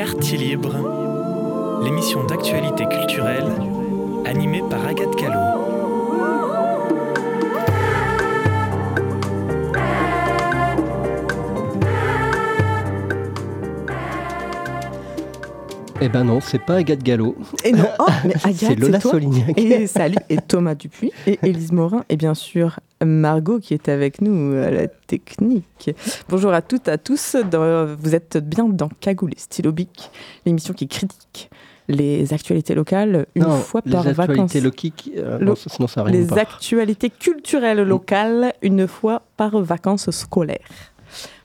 Quartier Libre, l'émission d'actualité culturelle animée par Agathe Callot. Eh ben non, c'est pas Agathe Gallo. Et non, oh, mais Agathe, c'est Lola toi. Solignac. Et salut, et Thomas Dupuis, et Élise Morin, et bien sûr Margot qui est avec nous à la technique. Bonjour à toutes, à tous. Dans- vous êtes bien dans Cagoule et Stylo Bic, l'émission qui critique les actualités locales une non, fois les par vacances. actualités loquiques, euh, Lo- non, ça- sinon ça rime les pas. Actualités culturelles locales une fois par vacances scolaires.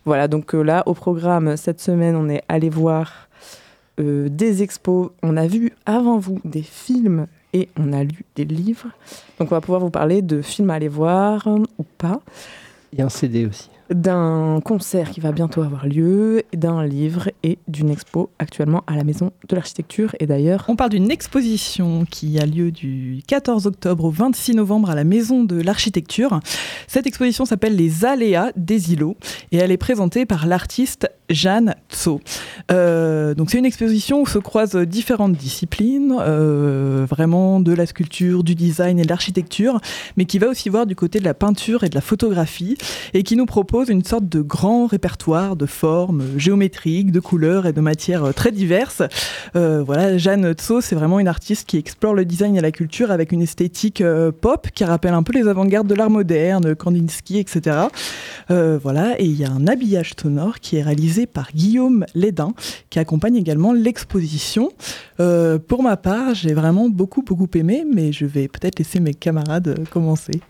Voilà, donc euh, là, au programme, cette semaine, on est allé voir euh, des expos. On a vu avant vous des films et on a lu des livres. Donc on va pouvoir vous parler de films à aller voir ou pas, Il y a un CD aussi. D'un concert qui va bientôt avoir lieu, d'un livre et d'une expo actuellement à la Maison de l'Architecture. Et d'ailleurs, On parle d'une exposition qui a lieu du 14 octobre au 26 novembre à la Maison de l'Architecture. Cette exposition s'appelle Les Aléas des îlots et elle est présentée par l'artiste Jeanne Tso. Euh, donc c'est une exposition où se croisent différentes disciplines, euh, vraiment de la sculpture, du design et de l'architecture, mais qui va aussi voir du côté de la peinture et de la photographie et qui nous propose une sorte de grand répertoire de formes géométriques, de couleurs et de matières euh, très diverses. Euh, voilà, Jeanne Tso, c'est vraiment une artiste qui explore le design et la culture avec une esthétique euh, pop qui rappelle un peu les avant-gardes de l'art moderne, Kandinsky, etc. Voilà, et il y a un habillage sonore qui est réalisé par Guillaume Lédin, qui accompagne également l'exposition. Pour ma part, j'ai vraiment beaucoup, beaucoup aimé, mais je vais peut-être laisser mes camarades commencer.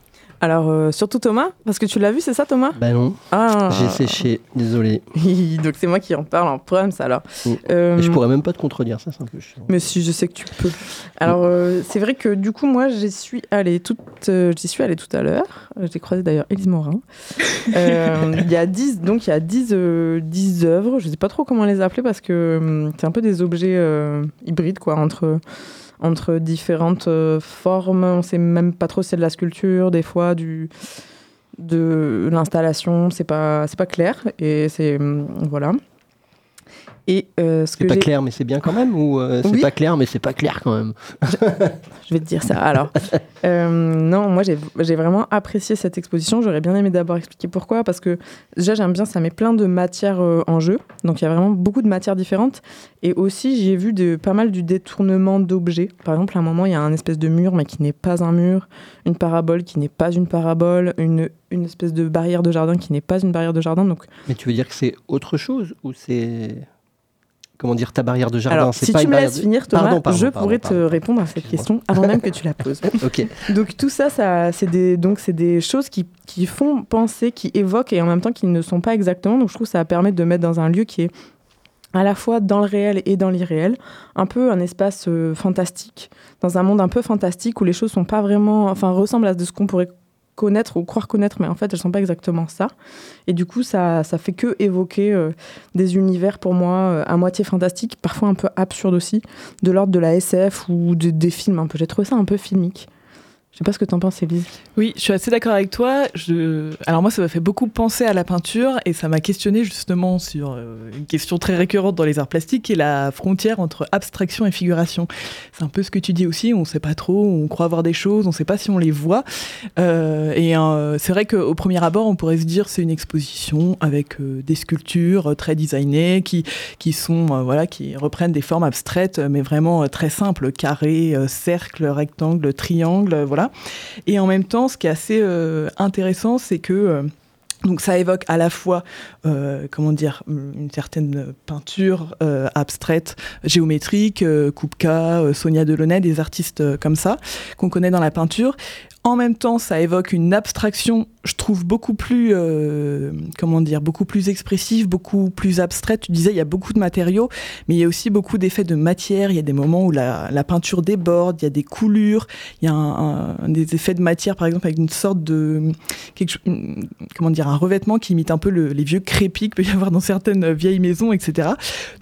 Alors euh, surtout Thomas, parce que tu l'as vu, c'est ça Thomas? Ben non, Ah. j'ai séché, désolé. Donc c'est moi qui en parle en proms alors. Mm. Euh, je pourrais même pas te contredire, ça c'est un peu chiant. Mais si, je sais que tu peux. Alors, euh, c'est vrai que du coup, moi, j'y suis allée toute, j'y suis allée tout à l'heure. J'ai croisé d'ailleurs Élise Morin. Il y a 10, donc il y a 10, euh, 10 œuvres. Je sais pas trop comment les appeler parce que hum, c'est un peu des objets hybrides, quoi, entre, entre différentes euh, formes. On sait même pas trop si c'est de la sculpture, des fois de l'installation, c'est pas c'est pas clair et c'est hum, voilà. Et euh, ce C'est que pas clair, mais c'est bien quand même Ou euh, c'est Oui. pas clair, mais c'est pas clair quand même Je vais te dire ça. Alors, euh, non, moi j'ai vraiment apprécié cette exposition. J'aurais bien aimé d'abord expliquer pourquoi. Parce que déjà, j'aime bien, ça met plein de matières en jeu. Donc, il y a vraiment beaucoup de matières différentes. Et aussi, j'ai vu de, pas mal du détournement d'objets. Par exemple, à un moment, il y a un espèce de mur, mais qui n'est pas un mur. Une parabole qui n'est pas une parabole. Une, une espèce de barrière de jardin qui n'est pas une barrière de jardin. Donc, Mais tu veux dire que c'est autre chose Ou c'est. Comment dire, ta barrière de jardin alors, si pas tu me laisses de- finir, Thomas, Pardon, pardon, je pardon, pourrais te répondre à cette question avant même que tu la poses. Donc tout ça, ça c'est des, donc c'est des choses qui, qui font penser, qui évoquent et en même temps qui ne sont pas exactement. Donc je trouve que ça permet de mettre dans un lieu qui est à la fois dans le réel et dans l'irréel, un peu un espace euh, fantastique, dans un monde un peu fantastique où les choses sont pas vraiment, enfin ressemblent à de ce qu'on pourrait connaître ou croire connaître, mais en fait elles sont pas exactement ça. Et du coup ça, ça fait que évoquer euh, des univers pour moi euh, à moitié fantastiques, parfois un peu absurdes aussi, de l'ordre de la SF ou de- des films un peu. J'ai trouvé ça un peu filmique. Je sais pas ce que t'en penses, Élise. Oui, je suis assez d'accord avec toi. Alors moi, ça m'a fait beaucoup penser à la peinture et ça m'a questionné justement sur euh, une question très récurrente dans les arts plastiques qui est la frontière entre abstraction et figuration. C'est un peu ce que tu dis aussi, on ne sait pas trop, on croit voir des choses, on ne sait pas si on les voit. Euh, et euh, c'est vrai qu'au premier abord, on pourrait se dire c'est une exposition avec des sculptures très designées qui, qui sont voilà qui reprennent des formes abstraites mais vraiment très simples, carré, cercle, rectangle, triangle, voilà. Et en même temps, ce qui est assez euh, intéressant, c'est que euh, donc ça évoque à la fois, euh, comment dire, une certaine peinture euh, abstraite, géométrique, euh, Kupka, Sonia Delaunay, des artistes comme ça qu'on connaît dans la peinture. En même temps, ça évoque une abstraction, je trouve, beaucoup plus, comment dire, beaucoup plus expressive, beaucoup plus abstraite. Tu disais, il y a beaucoup de matériaux, mais il y a aussi beaucoup d'effets de matière. Il y a des moments où la, peinture déborde, il y a des coulures, il y a des effets de matière, par exemple, avec une sorte de, comment dire, un revêtement qui imite un peu le- les vieux crépis qu'il peut y avoir dans certaines vieilles maisons, etc.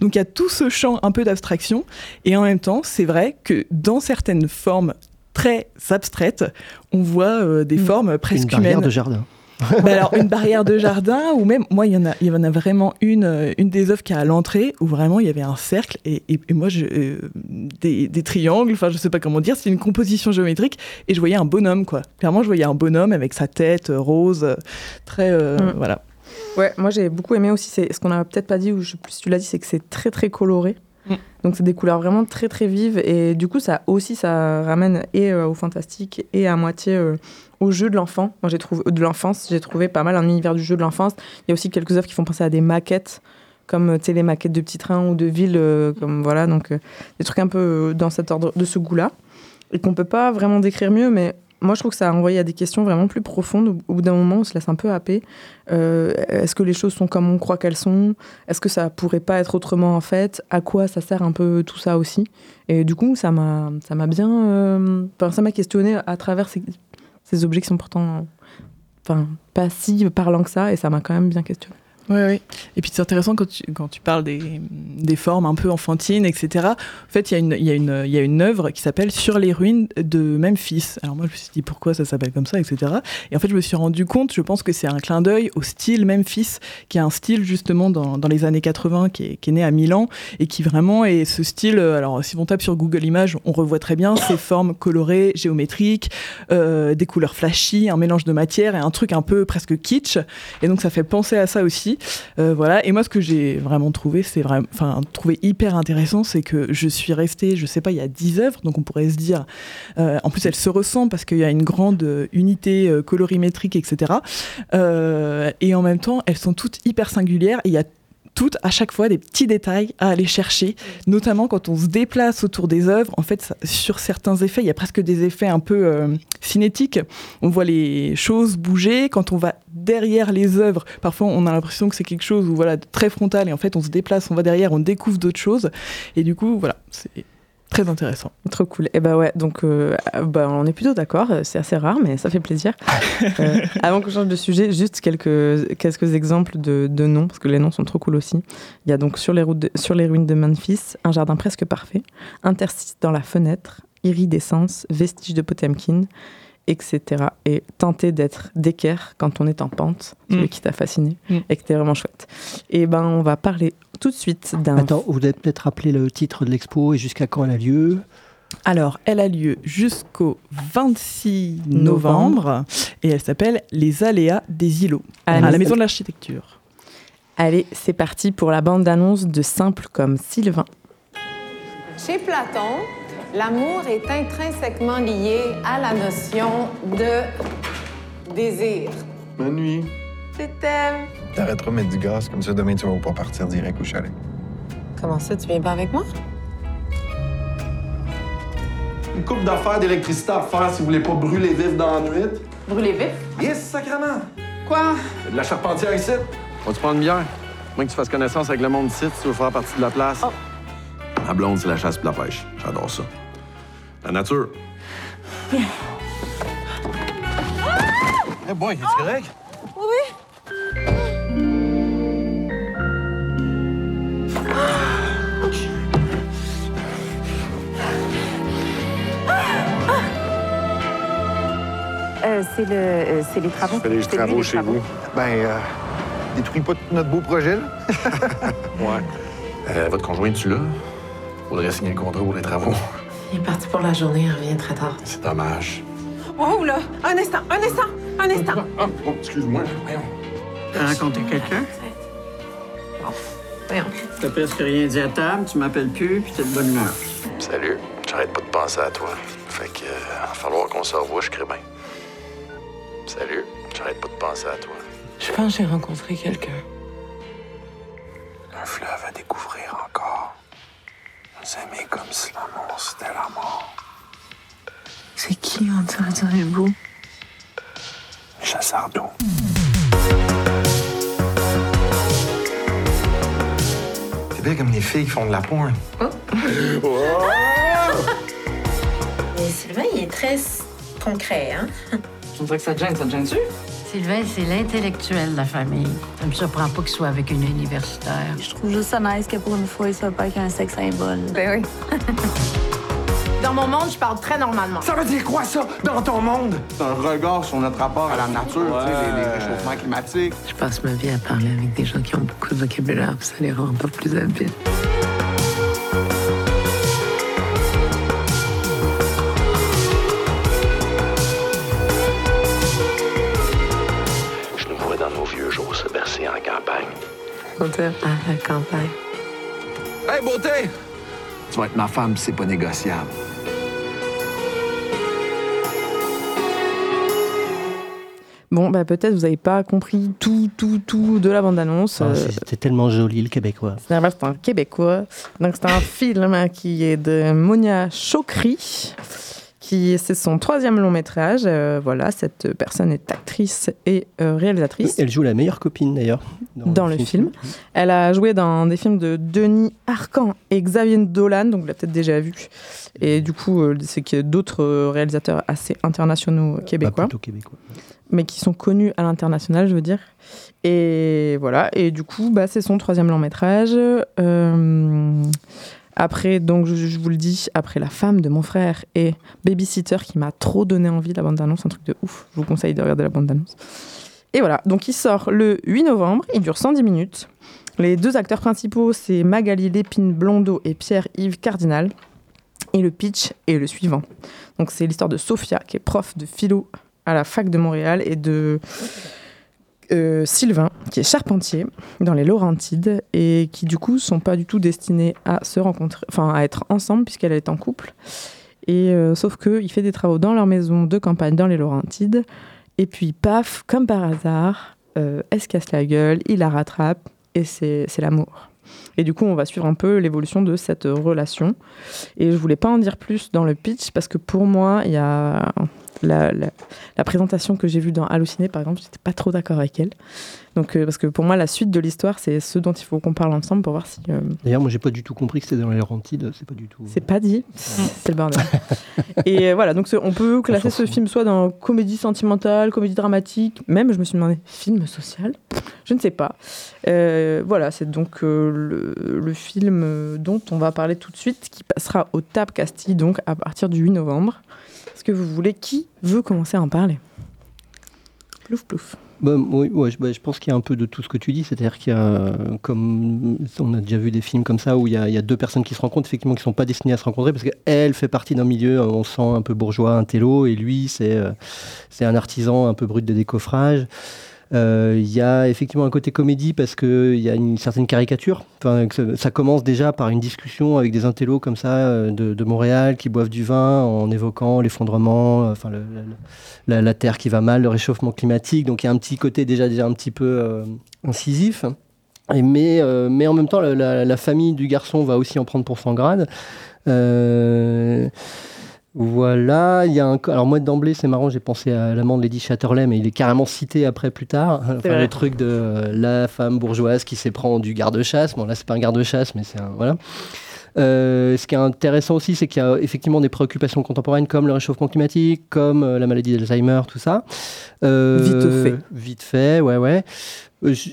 Donc il y a tout ce champ un peu d'abstraction, et en même temps, c'est vrai que dans certaines formes très abstraites, on voit euh, des formes presque Une barrière humaines. de jardin. Bah alors, une barrière de jardin, ou même, moi, il y en a, il y en a vraiment une, euh, une des œuvres qui est à l'entrée, où vraiment il y avait un cercle, et, et, moi, je, euh, des, des, triangles, enfin, je sais pas comment dire, c'est une composition géométrique, et je voyais un bonhomme, quoi. Clairement, je voyais un bonhomme avec sa tête euh, rose, très. Mm. Voilà. Ouais, moi, j'ai beaucoup aimé aussi, c'est ce qu'on a peut-être pas dit, ou je si tu l'as dit, c'est que c'est très, très coloré. Mm. Donc c'est des couleurs vraiment très très vives et du coup ça aussi ça ramène et au fantastique et à moitié au jeu de l'enfant. Moi, j'ai trouvé de l'enfance, j'ai trouvé pas mal un univers du jeu de l'enfance. Il y a aussi quelques œuvres qui font penser à des maquettes, comme les maquettes de petits trains ou de villes, euh, comme voilà, donc euh, des trucs un peu euh, dans cet ordre, de ce goût-là, et qu'on peut pas vraiment décrire mieux, mais moi, je trouve que ça a envoyé à des questions vraiment plus profondes. Au bout d'un moment, on se laisse un peu happer. Est-ce que les choses sont comme on croit qu'elles sont? Est-ce que ça pourrait pas être autrement en fait? À quoi ça sert un peu tout ça aussi? Et du coup, ça m'a bien, ça m'a questionné à travers ces, ces objets qui sont pourtant enfin, pas si parlants que ça, et ça m'a quand même bien questionné. Oui, oui. Et puis c'est intéressant quand tu, quand tu parles des, des, formes un peu enfantines, etc. En fait, il y, a une, y, a une, y a une œuvre qui s'appelle Sur les ruines de Memphis. Alors moi, je me suis dit pourquoi ça s'appelle comme ça, etc. Et en fait, je me suis rendu compte, je pense que c'est un clin d'œil au style Memphis, qui est un style justement dans, dans les années 80, qui est, qui est, né à Milan, et qui vraiment est ce style. Euh, alors, si on tape sur Google Images, on revoit très bien ces formes colorées, géométriques, euh, des couleurs flashy, un mélange de matière et un truc un peu presque kitsch. Et donc, ça fait penser à ça aussi. Euh, voilà. Et moi, ce que j'ai vraiment trouvé, c'est vraiment, enfin, trouvé hyper intéressant, c'est que je suis restée, je sais pas, il y a 10 œuvres, donc on pourrait se dire, euh, en plus elles se ressemblent parce qu'il y a une grande unité euh, colorimétrique, etc. et en même temps, elles sont toutes hyper singulières. Et il y a toutes à chaque fois des petits détails à aller chercher, notamment quand on se déplace autour des œuvres. En fait, sur certains effets, il y a presque des effets un peu euh, cinétiques. On voit les choses bouger. Quand on va derrière les œuvres, parfois on a l'impression que c'est quelque chose où, voilà, très frontal et en fait on se déplace, on va derrière, on découvre d'autres choses. Et du coup, voilà, c'est Très intéressant. Trop cool. Et eh bah ouais, donc euh, bah, on est plutôt d'accord. C'est assez rare, mais ça fait plaisir. euh, avant qu'on change de sujet, juste quelques, quelques exemples de, de, noms, parce que les noms sont trop cool aussi. Il y a donc sur les, routes sur les ruines de Memphis, un jardin presque parfait, interstice dans la fenêtre, iridescence, vestige de Potemkin, etc. Et tenter d'être d'équerre quand on est en pente, celui mm. qui t'a fasciné mm. et qui était vraiment chouette. Et ben, on va parler tout de suite d'un. Attends, vous devez peut-être rappeler le titre de l'expo et jusqu'à quand elle a lieu? Alors, elle a lieu jusqu'au 26 novembre et elle s'appelle Les aléas des îlots à la Maison de l'Architecture. Allez, c'est parti pour la bande d'annonce de Simple comme Sylvain. Chez Platon, L'amour est intrinsèquement lié à la notion de désir. Bonne nuit. Je t'aime. T'arrêteras de mettre du gaz, comme ça demain tu vas pas partir direct au chalet. Comment ça, tu viens pas avec moi? Une coupe d'affaires d'électricité à faire si vous voulez pas brûler vif dans la nuit. Brûler vif? Yes, sacrement! Quoi? De la charpentière ici. Vas-tu prendre une bière? Moins que tu fasses connaissance avec le monde ici, tu veux faire partie de la place. Oh. La blonde, c'est la chasse et la pêche. J'adore ça. La nature. Eh hey boy, es-tu correct? Oui. Euh, c'est le, euh, c'est les travaux. C'est les travaux chez vous. Ben, euh, détruis pas tout notre beau projet, là. ouais. Euh, votre conjoint, tu là? Faudrait signer le contrat pour les travaux. Il est parti pour la journée, il revient très tard. C'est dommage. Oh là! Un instant, un instant, un instant! Ah, oh, excuse-moi. Voyons. T'as rencontré quelqu'un? Voyons. T'as presque rien dit à table, tu m'appelles plus, puis t'es de bonne humeur. Salut. J'arrête pas de penser à toi. Fait que, euh, va falloir qu'on se revoie, je crée bien. Salut. J'arrête pas de penser à toi. Je pense que j'ai rencontré quelqu'un. Un fleuve à découvrir encore. Nous aimer comme si l'amour c'était la mort. C'est qui, on dirait, dirait beau? Chasseur d'eau. Bien comme les filles qui font de la pointe. Oh. Mais Sylvain, il est très concret, hein? On dirait que ça te gêne, ça te gêne-tu? Sylvain, c'est l'intellectuel de la famille. Ça me surprend pas qu'il soit avec une universitaire. Je trouve juste ça nice que pour une fois, il soit pas qu'un sexe symbole. Ben oui. Dans mon monde, je parle très normalement. Ça veut dire quoi, ça, dans ton monde? C'est un regard sur notre rapport à la nature, tu sais, les, les réchauffements climatiques. Je passe ma vie à parler avec des gens qui ont beaucoup de vocabulaire, puis ça les rend pas plus habiles. Je nous vois dans nos vieux jours se bercer en campagne. On dirait à la campagne. Hey, beauté! Tu vas être ma femme, c'est pas négociable. Bon, bah, peut-être vous n'avez pas compris tout, tout, tout de la bande-annonce. Ah, Euh, c'est- C'était tellement joli le québécois. C'est un- québécois. Donc c'est un film qui est de Monia Chokri, qui c'est son troisième long métrage. Euh, voilà, cette personne est actrice et euh, réalisatrice Elle joue la meilleure copine d'ailleurs. dans le film. Elle a joué dans des films de Denis Arcan et Xavier Dolan, donc vous l'avez peut-être déjà vu. Et du coup, euh, c'est qu'il y a d'autres réalisateurs assez internationaux Bah, québécois plutôt québécois. Mais qui sont connus à l'international, je veux dire. Et voilà, et du coup, bah, c'est son troisième long métrage. Euh, après, donc, je, vous le dis, après La femme de mon frère et Babysitter, qui m'a trop donné envie, la bande-annonce, un truc de ouf. Je vous conseille de regarder la bande-annonce. Et voilà, donc il sort le 8 novembre, il dure 110 minutes. Les deux acteurs principaux, c'est Magali Lépine Blondeau et Pierre-Yves Cardinal. Et le pitch est le suivant. Donc c'est l'histoire de Sophia, qui est prof de philo à la fac de Montréal, et de euh, Sylvain, qui est charpentier dans les Laurentides, et qui du coup sont pas du tout destinés à se rencontrer, enfin à être ensemble, puisqu'elle est en couple. Et euh, sauf que il fait des travaux dans leur maison de campagne dans les Laurentides, et puis paf, comme par hasard, euh, elle se casse la gueule, il la rattrape, et c'est l'amour. Et du coup, on va suivre un peu l'évolution de cette relation. Et je voulais pas en dire plus dans le pitch parce que pour moi, il y a la, la- la présentation que j'ai vue dans Halluciné, par exemple, j'étais pas trop d'accord avec elle. Donc, euh, parce que pour moi, la suite de l'histoire, c'est ce dont il faut qu'on parle ensemble pour voir si. euh, D'ailleurs, moi, j'ai pas du tout compris que c'était dans les Laurentides. C'est pas du tout. c'est pas dit, c'est le bordel. Et euh, voilà, donc on peut classer ce film soit dans comédie sentimentale, comédie dramatique, même je me suis demandé, film social? Je ne sais pas. Voilà, c'est donc le, le film dont on va parler tout de suite, qui passera au TAP Castille, donc à partir du 8 novembre. Est-ce que vous voulez Qui veut commencer à en parler? Plouf, plouf. Bah, oui, ouais, je, bah, je pense qu'il y a un peu de tout ce que tu dis, c'est-à-dire qu'il y a, comme on a déjà vu des films comme ça, où il y a, il y a deux personnes qui se rencontrent, effectivement, qui ne sont pas destinées à se rencontrer, parce qu'elle fait partie d'un milieu, euh, on sent un peu bourgeois, un télo, et lui, c'est euh, c'est un artisan un peu brut de décoffrage. Euh, Il y a effectivement un côté comédie parce qu'il y a une certaine caricature. Enfin, ça- commence déjà par une discussion avec des intellos comme ça euh, de, Montréal qui boivent du vin en évoquant l'effondrement, enfin la, terre qui va mal, le réchauffement climatique. Donc il y a un petit côté déjà, déjà un petit peu euh, incisif. Mais, mais en même temps, la, famille du garçon va aussi en prendre pour son grade. Voilà, il y a un. Alors moi d'emblée, c'est marrant, j'ai pensé à l'amant de Lady Chatterley, mais il est carrément cité après plus tard. Enfin, le truc de euh, la femme bourgeoise qui s'éprend du garde-chasse. Bon là, c'est pas un garde-chasse, mais c'est un voilà. Euh, ce qui est intéressant aussi, c'est qu'il y a effectivement des préoccupations contemporaines comme le réchauffement climatique, comme euh, la maladie d'Alzheimer, tout ça. Euh, Vite fait. Vite fait, ouais, ouais. Euh, je-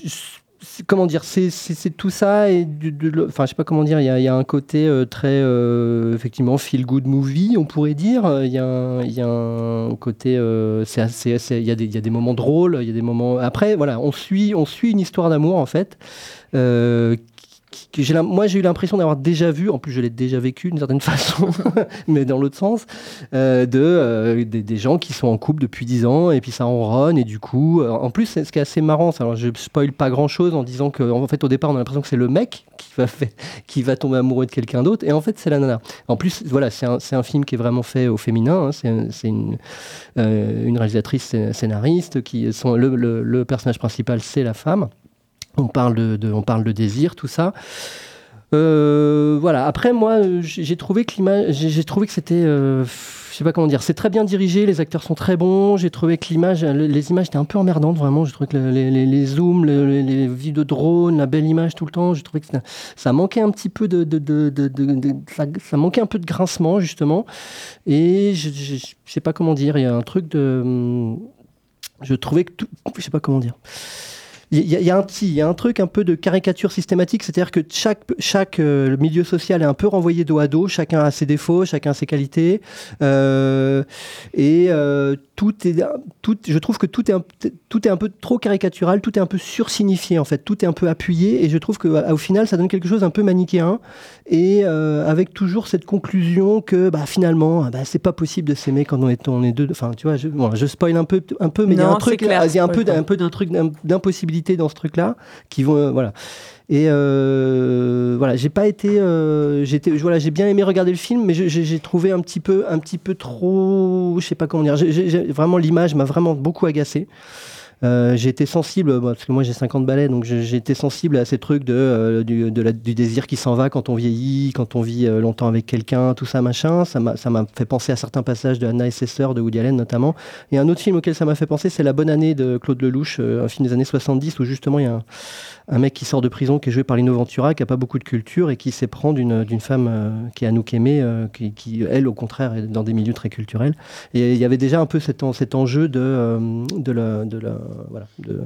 comment dire, c'est tout ça et du- enfin, je sais pas comment dire. Il y a, un côté euh, très euh, effectivement feel good movie, on pourrait dire. Euh, Il y a, un- il y a un côté, euh, c'est il y y a des moments drôles, il y a des moments. Après, voilà, on suit, on suit une histoire d'amour en fait. Moi, j'ai eu l'impression d'avoir déjà vu, en plus je l'ai déjà vécu d'une certaine façon, mais dans l'autre sens, euh, de, euh, des, gens qui sont en couple depuis 10 ans et puis ça ronronne et du coup, euh, en plus, c'est- ce qui est assez marrant, alors je spoil pas grand chose en disant que en fait au départ on a l'impression que c'est le mec qui va, qui va tomber amoureux de quelqu'un d'autre et en fait c'est la nana. En plus, voilà, c'est un, un film qui est vraiment fait au féminin, hein, c'est un- c'est une, une réalisatrice scé- scénariste qui sont, le- le personnage principal c'est la femme. On parle de, on parle de désir, tout ça. Euh, voilà. Après, moi, j'ai trouvé que l'image, j'ai trouvé que c'était, euh, je sais pas comment dire, c'est très bien dirigé, les acteurs sont très bons. J'ai trouvé que l'image, le- les images étaient un peu emmerdantes, vraiment. J'ai trouvé que le- les, les- zooms, le- les, les vues de drone, la belle image tout le temps, que ça manquait un petit peu de, de, de, ça manquait un peu de grincement justement. Et je, je, je sais pas comment dire, il y a un truc de, hum, je trouvais que tout, je sais pas comment dire. Il y, a- un petit, il y a un truc un peu de caricature systématique, c'est-à-dire que chaque chaque euh, milieu social est un peu renvoyé dos à dos, chacun a ses défauts, chacun a ses qualités, euh, et euh, tout est tout. Je trouve que tout est un, tout est un peu trop caricatural, tout est un peu sursignifié en fait, tout est un peu appuyé, et je trouve que à- au final ça donne quelque chose un peu manichéen, et euh, avec toujours cette conclusion que bah, finalement bah, c'est pas possible de s'aimer quand on est on est deux. Enfin tu vois, je, bon, je spoil un peu un peu, mais il y a un truc, il y a un peu un d'un truc d'im- d'impossibilité dans ce truc-là qui vont euh, voilà. Et euh, voilà, j'ai pas été, euh, voilà, j'ai bien aimé regarder le film, mais j'ai trouvé un petit peu, un petit peu trop, je sais pas comment dire. vraiment, l'image m'a vraiment beaucoup agacé. Euh, j'ai été sensible, parce que moi j'ai 50 balais, donc j'ai été sensible à ces trucs de, euh, du, du désir qui s'en va quand on vieillit, quand on vit longtemps avec quelqu'un, tout ça machin. Ça m'a fait penser à certains passages de Anna et ses sœurs de Woody Allen notamment. Et un autre film auquel ça m'a fait penser, c'est La Bonne Année de Claude Lelouch, un film des années 70 où justement il y a un, un mec qui sort de prison qui est joué par Lino Ventura, qui a pas beaucoup de culture et qui s'éprend d'une d'une femme euh, qui est Anouk Aimée, euh, qui, qui, elle au contraire est dans des milieux très culturels. Et il y avait déjà un peu cet, en- cet enjeu de, euh, de la, de la voilà. De...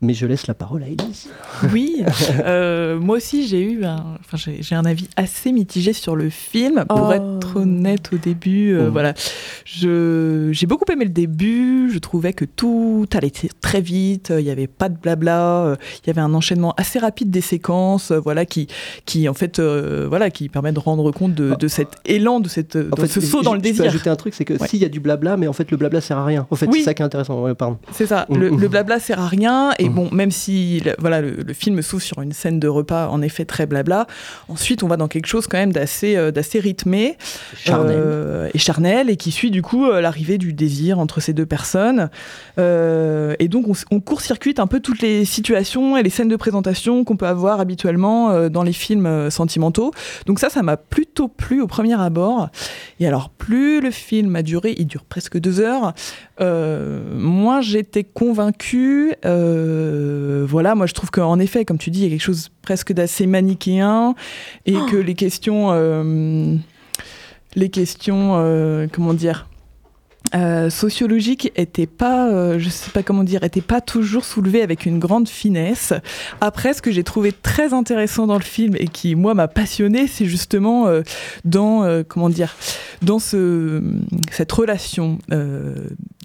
Mais je laisse la parole à Elise. Oui, euh, moi aussi j'ai eu un, enfin, j'ai, j'ai un avis assez mitigé sur le film. Pour Oh. être honnête au début, euh, Mhm. voilà, je, j'ai beaucoup aimé le début. Je trouvais que tout allait très vite. Il n'y avait pas de blabla. Il y avait un enchaînement assez rapide des séquences, euh, voilà, qui, qui en fait, euh, voilà, qui permet de rendre compte de, de cet élan, de cette, En fait, ce saut dans le Je peux désir. ajouter un truc, c'est que Ouais. s'il y a du blabla, mais en fait le blabla sert à rien. En fait, Oui. c'est ça qui est intéressant. Ouais, pardon. C'est ça, Mm, le, mm. le blabla sert à rien, et Mm. bon, même si voilà, le, le film s'ouvre sur une scène de repas en effet très blabla, ensuite on va dans quelque chose quand même d'assez euh, d'assez rythmé Charnel. euh, et charnel, et qui suit du coup l'arrivée du désir entre ces deux personnes. Et donc on, on court-circuite un peu toutes les situations et les scènes de présentation qu'on peut avoir habituellement euh, dans les films euh, sentimentaux. Donc ça, ça m'a plutôt plu au premier abord. Et alors, plus le film a duré, il dure presque deux heures, euh, moi j'étais convaincue. euh, voilà, moi je trouve qu'en effet, comme tu dis, il y a quelque chose presque d'assez manichéen et que les questions. euh, les questions, comment dire euh, sociologiques étaient pas, euh, je sais pas comment dire, étaient pas toujours soulevées avec une grande finesse. Après, ce que j'ai trouvé très intéressant dans le film et qui moi m'a passionné, c'est justement euh, dans euh, comment dire, dans ce cette relation.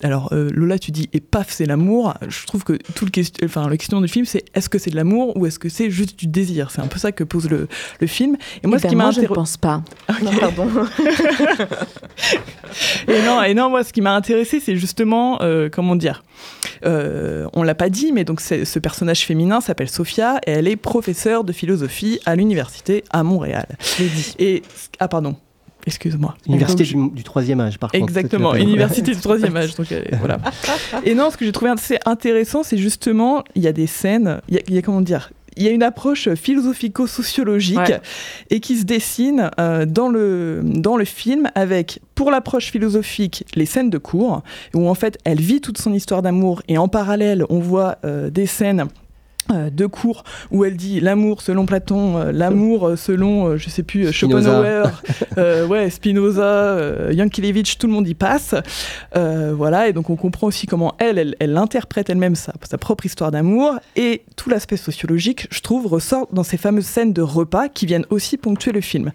alors Lola, tu dis et paf, c'est l'amour. Je trouve que tout le question, enfin la question du film, c'est est-ce que c'est de l'amour ou est-ce que c'est juste du désir? C'est un peu ça que pose le, le film. Et moi, Eh ce ben, qui m'a moi, je ne pense pas. Non, pardon. et non, et non, moi, ce qui m'a intéressé, c'est justement, euh, comment dire, euh, on l'a pas dit, mais donc ce personnage féminin s'appelle Sophia et elle est professeure de philosophie à l'université à Montréal. Et ah pardon, excuse-moi. Université Donc, du, du troisième âge, par contre. Exactement, université du troisième âge. Donc, euh, voilà. Et non, ce que j'ai trouvé assez intéressant, c'est justement, il y a des scènes, il y a, il y a comment dire il y a une approche philosophico-sociologique Ouais. et qui se dessine euh, dans, le, dans le film avec, pour l'approche philosophique, les scènes de cours, où en fait elle vit toute son histoire d'amour et en parallèle on voit euh, des scènes de cours où elle dit l'amour selon Platon, euh, l'amour euh, selon, euh, je sais plus, euh, Spinoza. Schopenhauer, euh, ouais, Spinoza, euh, Yankelevitch, tout le monde y passe. Euh, voilà, et donc on comprend aussi comment elle, elle, elle interprète elle-même sa, sa propre histoire d'amour et tout l'aspect sociologique, je trouve, ressort dans ces fameuses scènes de repas qui viennent aussi ponctuer le film.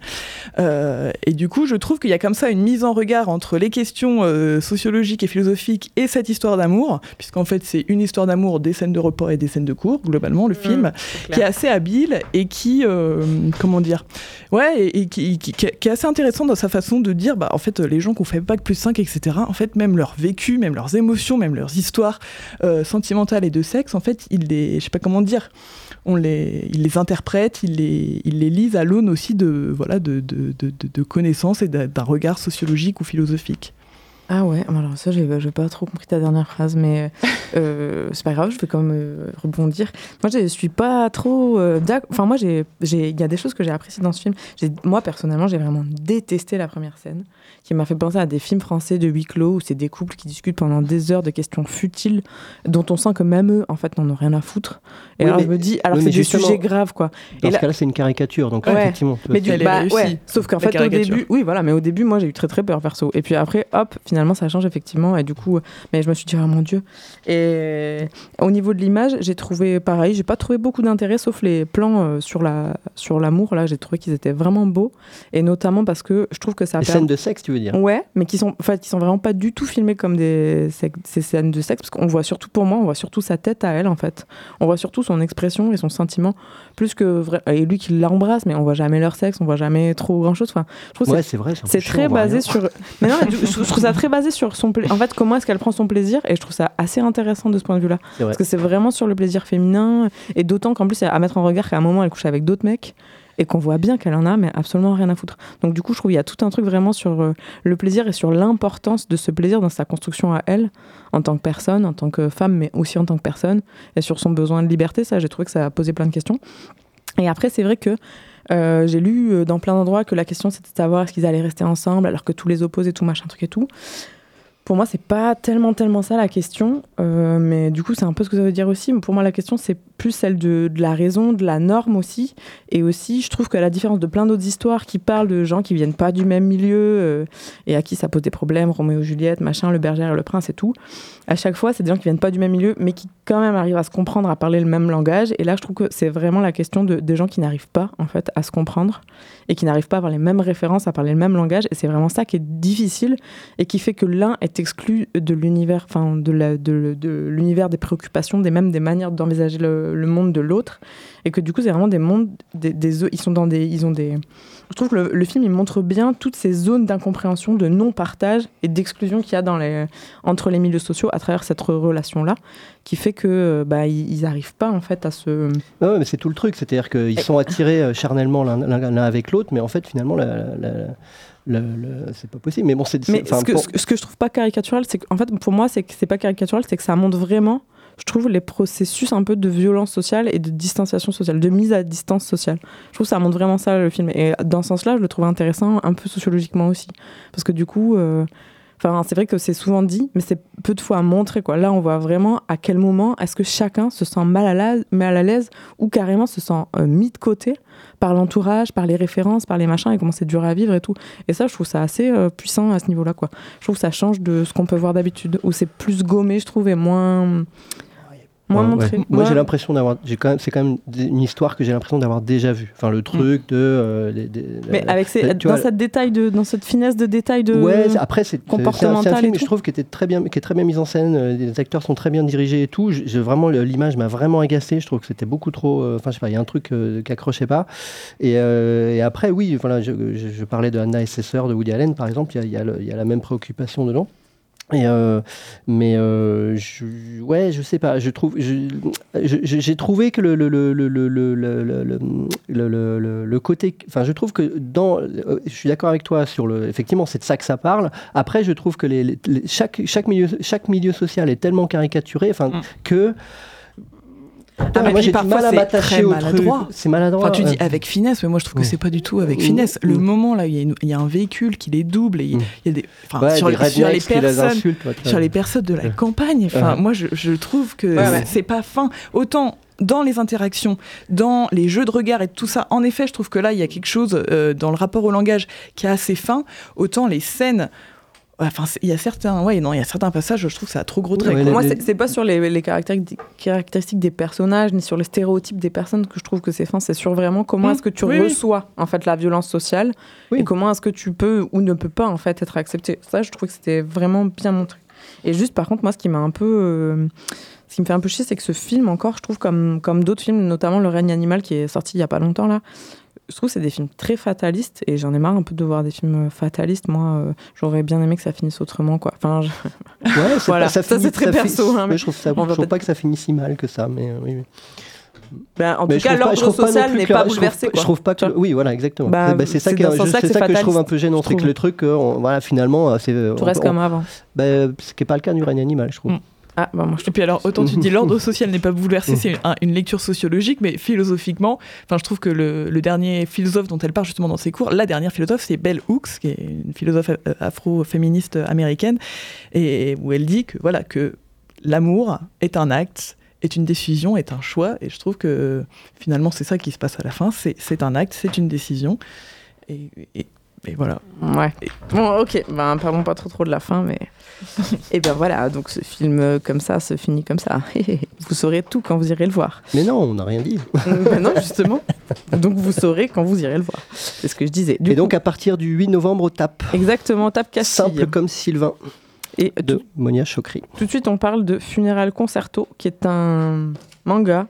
Euh, et du coup, je trouve qu'il y a comme ça une mise en regard entre les questions euh, sociologiques et philosophiques et cette histoire d'amour, puisqu'en fait c'est une histoire d'amour, des scènes de repas et des scènes de cours, globalement le film, qui est assez habile et qui, euh, comment dire, ouais, et, et qui, qui- qui est assez intéressant dans sa façon de dire, bah en fait les gens qui ont fait bac plus 5, etc., en fait même leur vécu, même leurs émotions, même leurs histoires euh, sentimentales et de sexe, en fait ils les, je sais pas comment dire, on les, ils les interprètent, ils les, ils les lisent à l'aune aussi de, voilà, de, de, de, de- de connaissances et d'un regard sociologique ou philosophique. Ah ouais, alors ça, j'ai j'ai pas trop compris ta dernière phrase, mais euh, c'est pas grave, je vais quand même euh, rebondir. Moi, je suis pas trop. euh, enfin, moi, j'ai- j'ai- il y a des choses que j'ai appréciées dans ce film. J'ai- Moi, personnellement, j'ai vraiment détesté la première scène, qui m'a fait penser à des films français de huis clos où c'est des couples qui discutent pendant des heures de questions futiles, dont on sent que même eux, en fait, n'en ont rien à foutre. Et Oui, alors, mais- je me dis, alors oui, c'est des justement, sujets graves, quoi. Dans Et ce là- cas-là, c'est une caricature, donc Ouais. effectivement. Mais du, bah, ouais. Sauf qu'en fait, au début, oui, voilà, mais au début, moi, j'ai eu très très peur perso. Et puis après, hop, finalement. Finalement ça change effectivement. Et du coup mais je me suis dit oh mon dieu. Et au niveau de l'image j'ai trouvé pareil. J'ai pas trouvé beaucoup d'intérêt sauf les plans euh, sur la sur l'amour. Là j'ai trouvé qu'ils étaient vraiment beaux. Et notamment parce que je trouve que ça les scènes de sexe tu veux dire? Ouais mais qui sont en fait qui sont vraiment pas du tout filmées comme des ces scènes de sexe. Parce qu'on voit surtout pour moi on voit surtout sa tête à elle en fait. On voit surtout son expression et son sentiment plus que vrai et lui qui l'embrasse mais on voit jamais leur sexe on voit jamais trop grand chose enfin je trouve ouais, c'est vrai c'est très basé sur mais non mais je trouve ça très basé sur son en fait comment est-ce qu'elle prend son plaisir et je trouve ça assez intéressant de ce point de vue-là parce que c'est vraiment sur le plaisir féminin et d'autant qu'en plus à mettre en regard qu'à un moment elle couche avec d'autres mecs et qu'on voit bien qu'elle en a mais absolument rien à foutre. Donc du coup, je trouve qu'il y a tout un truc vraiment sur euh, le plaisir et sur l'importance de ce plaisir dans sa construction à elle en tant que personne, en tant que femme mais aussi en tant que personne et sur son besoin de liberté, ça j'ai trouvé que ça a posé plein de questions. Et après, c'est vrai que euh, j'ai lu euh, dans plein d'endroits que la question c'était de savoir est-ce qu'ils allaient rester ensemble alors que tous les opposés, tout machin truc et tout. Pour moi, c'est pas tellement, tellement ça la question, euh, mais du coup, c'est un peu ce que ça veut dire aussi. pour moi, la question, c'est plus celle de, la raison, de la norme aussi. Et aussi, je trouve qu'à la différence de plein d'autres histoires qui parlent de gens qui viennent pas du même milieu euh, et à qui ça pose des problèmes, Roméo Juliette, machin, le berger et le prince et tout, à chaque fois, c'est des gens qui viennent pas du même milieu, mais qui quand même arrivent à se comprendre, à parler le même langage. Et là, je trouve que c'est vraiment la question de, des gens qui n'arrivent pas, en fait, à se comprendre et qui n'arrivent pas à avoir les mêmes références, à parler le même langage. Et c'est vraiment ça qui est difficile et qui fait que l'un est exclu de l'univers, enfin, de, l'univers des préoccupations, des mêmes des manières d'envisager le, monde de l'autre. Et que du coup, c'est vraiment des mondes, des, des, ils sont dans des, ils ont des, je trouve que le, le, film il montre bien toutes ces zones d'incompréhension, de non-partage et d'exclusion qu'il y a dans les, entre les milieux sociaux à travers cette relation-là, qui fait que bah, ils n'arrivent pas en fait à se. Ouais, mais c'est tout le truc, c'est-à-dire qu'ils sont attirés euh, charnellement l'un avec l'autre, mais en fait finalement la, la c'est pas possible. Mais bon, c'est. Mais ce que, pour... ce que je trouve pas caricatural, c'est qu'en fait, pour moi, c'est que c'est pas caricatural, c'est que ça montre vraiment je trouve, les processus un peu de violence sociale et de distanciation sociale, de mise à distance sociale. Je trouve que ça montre vraiment ça, le film. Et dans ce sens-là, je le trouve intéressant, un peu sociologiquement aussi. Parce que du coup, euh, C'est vrai que c'est souvent dit, mais c'est peu de fois montré. Quoi. Là, on voit vraiment à quel moment est-ce que chacun se sent mal à l'aise ou carrément se sent euh, mis de côté par l'entourage, par les références, par les machins et comment c'est dur à vivre et tout. Et ça, je trouve ça assez euh, puissant à ce niveau-là. Quoi. Je trouve que ça change de ce qu'on peut voir d'habitude, où c'est plus gommé, je trouve, et moins moins ouais, montré. Ouais. Moi, j'ai l'impression d'avoir. J'ai quand même. C'est quand même une histoire que j'ai l'impression d'avoir déjà vue. Enfin, le truc mm. de. Euh, les, des, mais la, avec ces, dans vois, cette détail de, dans cette finesse de détail de. Ouais. Après, c'est comportemental. un, un film, je trouve, qui était très bien, qui est très bien mis en scène. Euh, les acteurs sont très bien dirigés et tout. J'ai vraiment l'image m'a vraiment agacé. Je trouve que c'était beaucoup trop. Enfin, euh, je sais pas. Il y a un truc euh, qui accrochait pas. Et, euh, et, après, oui. Voilà. Je, je, je, parlais de Anna et ses sœurs de Woody Allen, par exemple. Il y y a la même préoccupation dedans. Et euh, mais euh, je, ouais, je sais pas. Je trouve, j'ai trouvé que le le, le, le, le, le, le, le, le côté, enfin, je trouve que dans, je suis d'accord avec toi sur le, effectivement, c'est de ça que ça parle. Après, je trouve que les, les, chaque chaque milieu chaque milieu social est tellement caricaturé, enfin, mm. que ah, mais moi j'ai parfois, mal à m'attacher au maladroit. C'est maladroit. Enfin, tu dis avec finesse, mais moi je trouve que Ouais. c'est pas du tout avec Mm. finesse. Le Mm. moment là, il y, a un véhicule qui les double et il Mm. y a des, enfin, Ouais, sur, des les, sur les personnes, sur les personnes de la campagne. Enfin, Ouais. moi je, je trouve que Ouais, ouais. c'est pas fin. Autant dans les interactions, dans les jeux de regard et tout ça, en effet, je trouve que là il y a quelque chose euh, dans le rapport au langage qui est assez fin. Autant les scènes. Enfin, il y a certains, ouais, non, il y a certains passages, je trouve que ça a trop gros traits. Ouais. Moi, les- c'est pas sur les, les caractéristiques, des personnages ni sur les stéréotypes des personnes que je trouve que c'est fin. C'est sur vraiment comment Mm. est-ce que tu Oui, oui. reçois en fait la violence sociale Oui. et comment est-ce que tu peux ou ne peux pas en fait être accepté. Ça, je trouve que c'était vraiment bien montré. Et juste par contre, moi, ce qui m'a un peu euh, ce qui me fait un peu chier, c'est que ce film, encore, je trouve, comme, comme d'autres films, notamment Le règne animal qui est sorti il y a pas longtemps, là, je trouve que c'est des films très fatalistes et j'en ai marre un peu de voir des films fatalistes. Moi, euh, j'aurais bien aimé que ça finisse autrement, quoi. Enfin, je- Ouais, c'est Voilà. pas- ça, Ça, c'est très ça perso, hein, mais je trouve, ça, je trouve pas que ça finisse si mal que ça, mais euh, oui. oui. ben, en Mais tout cas, l'ordre social n'est pas bouleversé. Je trouve pas que. Oui, voilà, exactement. Bah, Bah, c'est ça, que je trouve un peu gênant, c'est que le truc, euh, voilà, finalement, euh, c'est. Tout reste comme avant. Bah, ce qui n'est pas le cas du règne animal, je trouve. Ah, bah, moi, je Et puis alors, autant tu dis l'ordre social n'est pas bouleversé, c'est un- une lecture sociologique, mais philosophiquement, enfin, je trouve que le, le dernier philosophe dont elle parle justement dans ses cours, la dernière philosophe, c'est Bell Hooks, qui est une philosophe euh, afro-féministe américaine, et où elle dit que voilà que l'amour est un acte, est une décision, est un choix, et je trouve que finalement c'est ça qui se passe à la fin, c'est c'est un acte, c'est une décision, et, et Et voilà. Ouais. Bon, ok. Ben, parlons pas trop trop de la fin, mais. et ben voilà, donc ce film euh, comme ça se finit comme ça. vous saurez tout quand vous irez le voir. Mais non, on n'a rien dit. ben non, justement. Donc vous saurez quand vous irez le voir. C'est ce que je disais. Du et donc à partir du 8 novembre au TAP. Exactement, TAP Castille. Simple comme Sylvain. Et de Monia Chokri. Tout de suite, on parle de Funeral Concerto, qui est un manga.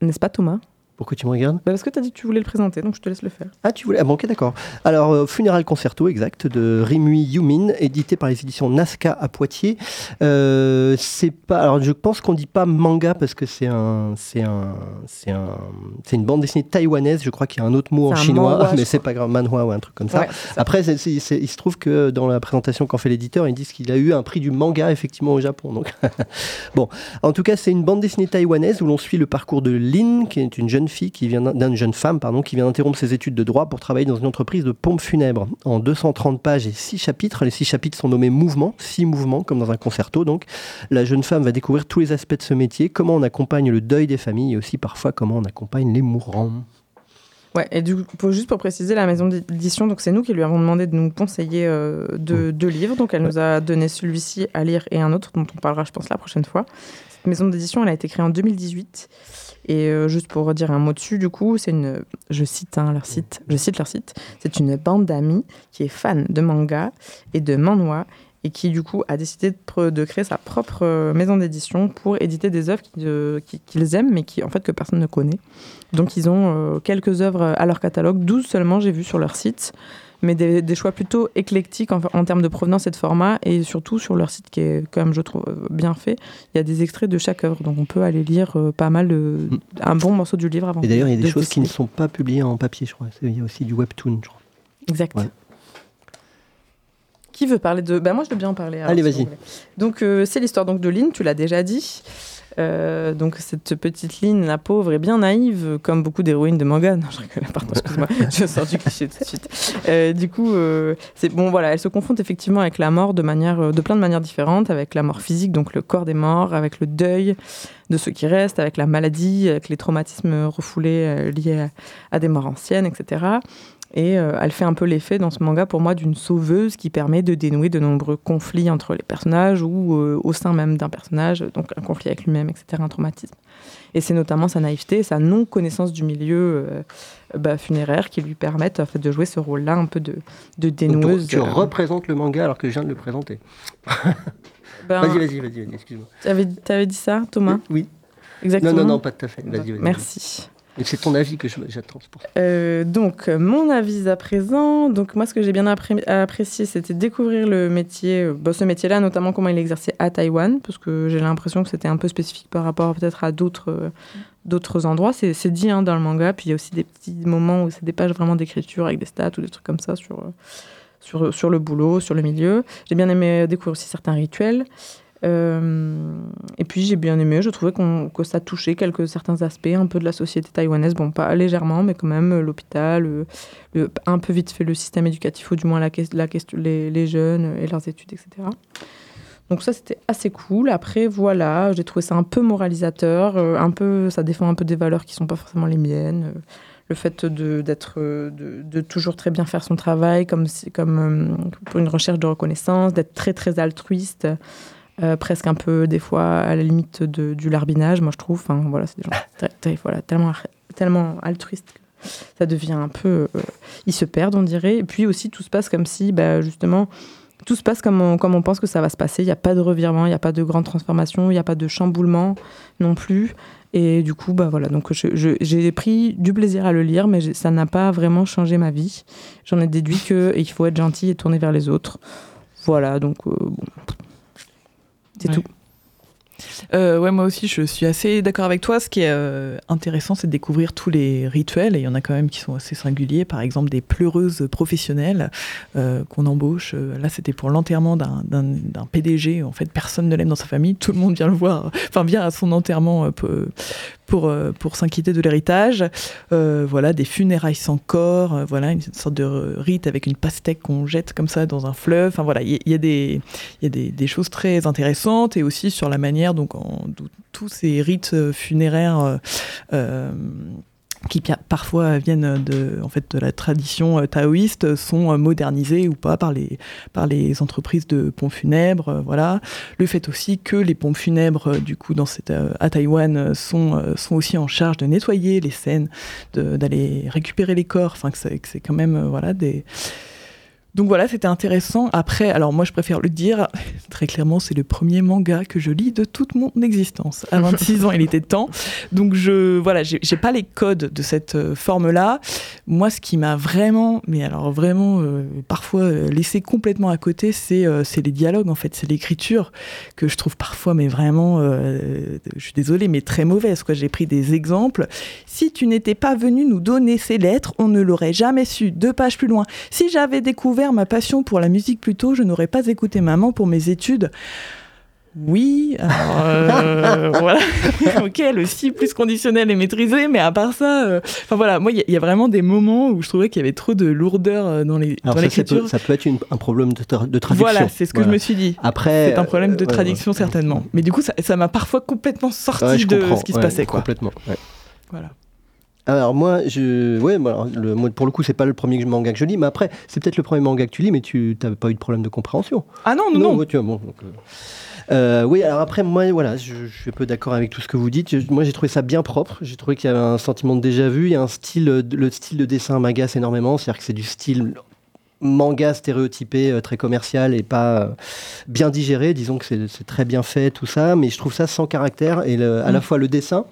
N'est-ce pas, Thomas? Pourquoi tu me regardes bah Parce que tu as dit que tu voulais le présenter, donc je te laisse le faire. Ah, tu voulais Ah, bon, ok, d'accord. Alors, euh, Funeral Concerto, exact, de Rimui Yumin, édité par les éditions Nazca à Poitiers. Euh, c'est pas. Alors, je pense qu'on dit pas manga parce que c'est un, c'est un, c'est un, c'est une bande dessinée taïwanaise. Je crois qu'il y a un autre mot en chinois, manhua, mais c'est pas grave, manhua ou un truc comme ça. Ouais, Après, il se trouve que dans la présentation qu'en fait l'éditeur, ils disent qu'il a eu un prix du manga effectivement au Japon. Donc, bon, en tout cas, c'est une bande dessinée taïwanaise où l'on suit le parcours de Lin, qui est une jeune fille qui vient d'une jeune femme pardon qui vient d'interrompre ses études de droit pour travailler dans une entreprise de pompes funèbres en 230 pages et 6 chapitres. Les 6 chapitres sont nommés mouvements, 6 mouvements comme dans un concerto. Donc la jeune femme va découvrir tous les aspects de ce métier, comment on accompagne le deuil des familles et aussi parfois comment on accompagne les mourants. Ouais, et du coup, juste pour préciser, la maison d'édition, donc c'est nous qui lui avons demandé de nous conseiller euh, deux, deux, livres. Donc elle nous a donné celui-ci à lire et un autre dont on parlera, je pense, la prochaine fois. Cette maison d'édition, elle a été créée en 2018. Et euh, juste pour redire un mot dessus, du coup, c'est une, je cite hein, leur site, je cite leur site, c'est une bande d'amis qui est fan de manga et de manhwa et qui du coup a décidé de, créer sa propre euh, maison d'édition pour éditer des œuvres qu'ils aiment mais qui en fait que personne ne connaît. Donc ils ont euh, quelques œuvres à leur catalogue, 12 seulement j'ai vu sur leur site mais des, choix plutôt éclectiques en, termes de provenance et de format, et surtout sur leur site qui est quand même, je trouve, bien fait. Il y a des extraits de chaque œuvre, donc on peut aller lire euh, pas mal de, mm. un bon morceau du livre avant. Et d'ailleurs, il y a des choses qui ne sont pas publiées en papier, je crois. Il y a aussi du webtoon, je crois. Exact. Qui veut parler de... Ben moi, je veux bien en parler. Allez, vas-y. donc, euh, c'est l'histoire donc de Lynn, tu l'as déjà dit. Euh, donc cette petite ligne, la pauvre, est bien naïve, comme beaucoup d'héroïnes de manga. Non, je rigole, pardon, excuse-moi, je sors du cliché tout de suite. Euh, du coup, euh, c'est bon, voilà, elle se confronte effectivement avec la mort de manière, de plein de manières différentes, avec la mort physique, donc le corps des morts, avec le deuil de ceux qui restent, avec la maladie, avec les traumatismes refoulés liés à, des morts anciennes, etc. Et euh, elle fait un peu l'effet dans ce manga pour moi d'une sauveuse qui permet de dénouer de nombreux conflits entre les personnages ou euh, au sein même d'un personnage, donc un conflit avec lui-même, etc., un traumatisme. Et c'est notamment sa naïveté, sa non-connaissance du milieu euh, bah, funéraire qui lui permettent en fait, de jouer ce rôle-là un peu de, de dénoueuse. tu représentes le manga alors que je viens de le présenter. Ben, vas-y, vas-y, vas-y, excuse-moi. Tu avais, dit ça, Thomas? Oui. Exactement. Non, non, non, pas tout à fait. Vas-y, vas-y. Merci. Et c'est ton avis que j'attends. Euh, donc, mon avis à présent. Donc, moi, ce que j'ai bien apprécié, c'était découvrir le métier, euh, bah, ce métier-là, notamment comment il est exercé à Taïwan, parce que j'ai l'impression que c'était un peu spécifique par rapport peut-être à d'autres euh, endroits. C'est dit hein, dans le manga, puis il y a aussi des petits moments où c'est des pages vraiment d'écriture avec des stats ou des trucs comme ça sur, sur le boulot, sur le milieu. J'ai bien aimé découvrir aussi certains rituels. Euh, et puis j'ai bien aimé, je trouvais que ça touchait quelques certains aspects un peu de la société taïwanaise, bon pas légèrement, mais quand même l'hôpital, un peu vite fait le système éducatif, ou du moins la, la les, jeunes et leurs études, etc. Donc ça c'était assez cool. Après voilà, j'ai trouvé ça un peu moralisateur, euh, un peu, ça défend un peu des valeurs qui sont pas forcément les miennes. Euh, le fait de, d'être, de, de, toujours très bien faire son travail, comme, comme pour une recherche de reconnaissance, d'être très très altruiste. Euh, presque un peu des fois à la limite de, du larbinage, moi je trouve. Enfin voilà, c'est des gens voilà, tellement, tellement altruistes ça devient un peu. Euh, ils se perdent, on dirait. Et puis aussi, tout se passe comme si, bah, justement, tout se passe comme on, comme on pense que ça va se passer. Il n'y a pas de revirement, il n'y a pas de grande transformation, il n'y a pas de chamboulement non plus. Et du coup, bah voilà, donc j'ai pris du plaisir à le lire, mais ça n'a pas vraiment changé ma vie. J'en ai déduit qu'il faut être gentil et tourner vers les autres. Voilà, donc euh, bon, c'est tout. Euh, ouais, moi aussi, je suis assez d'accord avec toi. Ce qui est euh, intéressant, c'est de découvrir tous les rituels. Il y en a quand même qui sont assez singuliers. Par exemple, des pleureuses professionnelles euh, qu'on embauche. Là, c'était pour l'enterrement d'un PDG. En fait, personne ne l'aime dans sa famille. Tout le monde vient le voir. Enfin, vient à son enterrement pour, pour s'inquiéter de l'héritage. voilà, des funérailles sans corps. voilà, une sorte de rite avec une pastèque qu'on jette comme ça dans un fleuve. Enfin, voilà, il y, a, des, y a des, des choses très intéressantes. Et aussi sur la manière donc tous ces rites euh, funéraires euh, euh, qui parfois viennent de, en fait, de la tradition taoïste sont modernisés ou pas par les, par les entreprises de pompes funèbres. Voilà. Le fait aussi que les pompes funèbres, du coup, dans cette, à Taïwan, sont, sont aussi en charge de nettoyer les scènes, d'aller récupérer les corps. Enfin, que c'est quand même voilà, des donc voilà, c'était intéressant. Après, alors moi je préfère le dire, très clairement, c'est le premier manga que je lis de toute mon existence. À 26 ans, il était temps. Donc je, voilà, j'ai pas les codes de cette euh, forme-là. Moi, ce qui m'a vraiment, mais alors vraiment, euh, parfois euh, laissé complètement à côté, c'est les dialogues en fait, c'est l'écriture que je trouve parfois, mais vraiment, je suis désolée, mais très mauvaise. J'ai pris des exemples. Si tu n'étais pas venu nous donner ces lettres, on ne l'aurait jamais su. Deux pages plus loin. Si j'avais découvert ma passion pour la musique plus tôt, je n'aurais pas écouté maman pour mes études. Oui, euh, voilà. ok, le si plus conditionnel est maîtrisé, mais à part ça, euh, enfin voilà, moi il y, a vraiment des moments où je trouvais qu'il y avait trop de lourdeur euh, dans les dans l'écriture. Ça, peut être un problème de, de traduction. Voilà, c'est ce que je me suis dit. Après, c'est un problème de traduction certainement. Mais du coup, ça m'a parfois complètement sorti de ce qui se passait, quoi. Complètement. Voilà. Alors moi, je, ouais, le, pour le coup, c'est pas le premier manga que je lis, mais après, c'est peut-être le premier manga que tu lis, mais tu n'avais pas eu de problème de compréhension. Ah non, non, non. tu bon, euh, euh, oui, alors après, moi, voilà, je, suis un peu d'accord avec tout ce que vous dites. moi, j'ai trouvé ça bien propre. J'ai trouvé qu'il y avait un sentiment de déjà vu. Il y a un style, le style de dessin m'agace énormément. C'est-à-dire que c'est du style manga stéréotypé, euh, très commercial et pas bien digéré. Disons que c'est très bien fait, tout ça, mais je trouve ça sans caractère. Et à la mm. fois le dessin,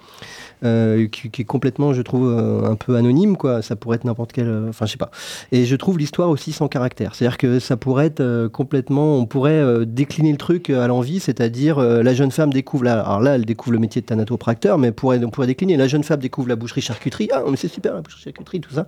euh, qui, est complètement, je trouve, euh, un peu anonyme, quoi. Ça pourrait être n'importe quel. Euh, enfin, je sais pas. Et je trouve l'histoire aussi sans caractère. C'est-à-dire que ça pourrait être complètement. On pourrait décliner le truc à l'envie, c'est-à-dire la jeune femme découvre. Là, alors là, elle découvre le métier de thanatopracteur, mais pourrait, on pourrait décliner. La jeune femme découvre la boucherie-charcuterie. Ah, mais c'est super, la boucherie-charcuterie, tout ça.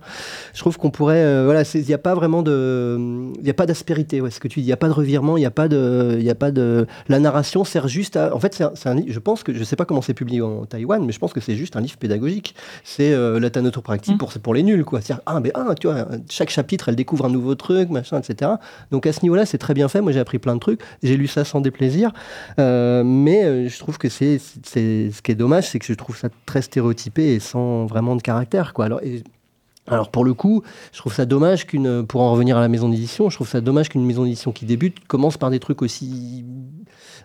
Je trouve qu'on pourrait. voilà, il n'y a pas vraiment de. Il n'y a pas d'aspérité, ouais, ce que tu dis. Il n'y a pas de revirement, il n'y a pas de. Il a pas de. La narration sert juste à. En fait, c'est je pense que. Je sais pas comment c'est publié en Taïwan, mais je pense que c'est juste un livre pédagogique. C'est euh, la thanatopraxie mmh. pour, pour les nuls, quoi. cest ah, mais ah, tu vois, chaque chapitre, elle découvre un nouveau truc, machin, etc. Donc à ce niveau-là, c'est très bien fait. Moi, j'ai appris plein de trucs. J'ai lu ça sans déplaisir. Euh, mais euh, je trouve que c'est, ce qui est dommage, c'est que je trouve ça très stéréotypé et sans vraiment de caractère, quoi. Alors, alors pour le coup, je trouve ça dommage qu'une, pour en revenir à la maison d'édition, je trouve ça dommage qu'une maison d'édition qui débute commence par des trucs aussi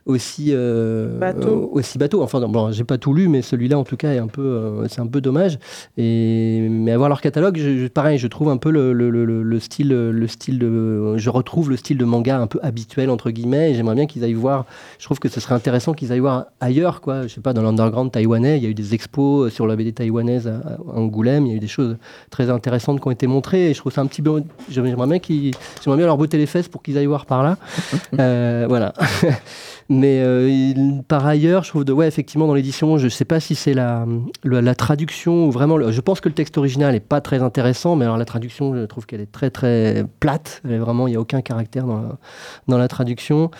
aussi euh, bateau. aussi bateau. Enfin, bon, j'ai pas tout lu, mais celui-là en tout cas est un peu, euh, c'est un peu dommage. Et mais avoir leur catalogue, je, pareil, je trouve un peu le, le, le, style, le style de, je retrouve le style de manga un peu habituel entre guillemets. Et j'aimerais bien qu'ils aillent voir. Je trouve que ce serait intéressant qu'ils aillent voir ailleurs, quoi. Je sais pas, dans l'underground taïwanais, il y a eu des expos sur la BD taïwanaise à, Angoulême. Il y a eu des choses très intéressantes qui ont été montrées. Et je trouve ça un petit peu, j'aimerais bien qu'ils, j'aimerais bien leur botter les fesses pour qu'ils aillent voir par là. Euh, voilà. Mais euh, par ailleurs, je trouve de ouais, effectivement, dans l'édition, je ne sais pas si c'est la, la, traduction ou vraiment. je pense que le texte original n'est pas très intéressant, mais alors la traduction, je trouve qu'elle est très très plate. vraiment, il n'y a aucun caractère dans la, dans la traduction.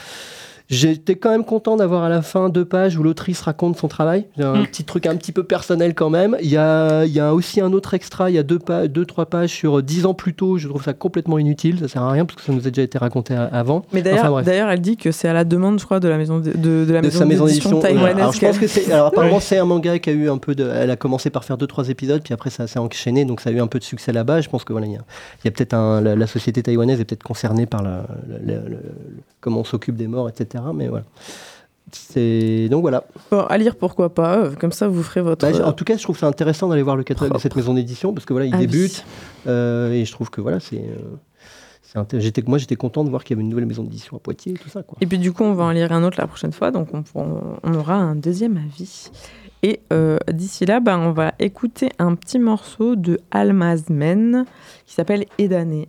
J'étais quand même content d'avoir à la fin deux pages où l'autrice raconte son travail. Un mm. petit truc un petit peu personnel quand même. Il y a, il y a aussi un autre extra, il y a deux, deux trois pages sur dix ans plus tôt. Je trouve ça complètement inutile, ça sert à rien parce que ça nous a déjà été raconté avant. Mais d'ailleurs, d'ailleurs elle dit que c'est à la demande, je crois, de la maison de, de, la maison, d'édition taïwanaise. Alors, je pense que c'est, alors apparemment c'est un manga qui a eu un peu de, elle a commencé par faire deux trois épisodes, puis après ça s'est enchaîné, donc ça a eu un peu de succès là-bas. Je pense que voilà, il y a, peut-être la, société taïwanaise est peut-être concernée par la, comment on s'occupe des morts, etc. Mais voilà. C'est donc voilà. Bon, à lire pourquoi pas, euh, comme ça vous ferez votre. Bah, en tout cas, je trouve ça intéressant d'aller voir le catalogue de cette maison d'édition parce que voilà, il débute euh, et je trouve que voilà, c'est. Euh, j'étais, moi, j'étais content de voir qu'il y avait une nouvelle maison d'édition à Poitiers et tout ça. Quoi. Et puis du coup, on va en lire un autre la prochaine fois, donc on, on, aura un deuxième avis. Et d'ici là, bah, on va écouter un petit morceau de Almazmen qui s'appelle Edané.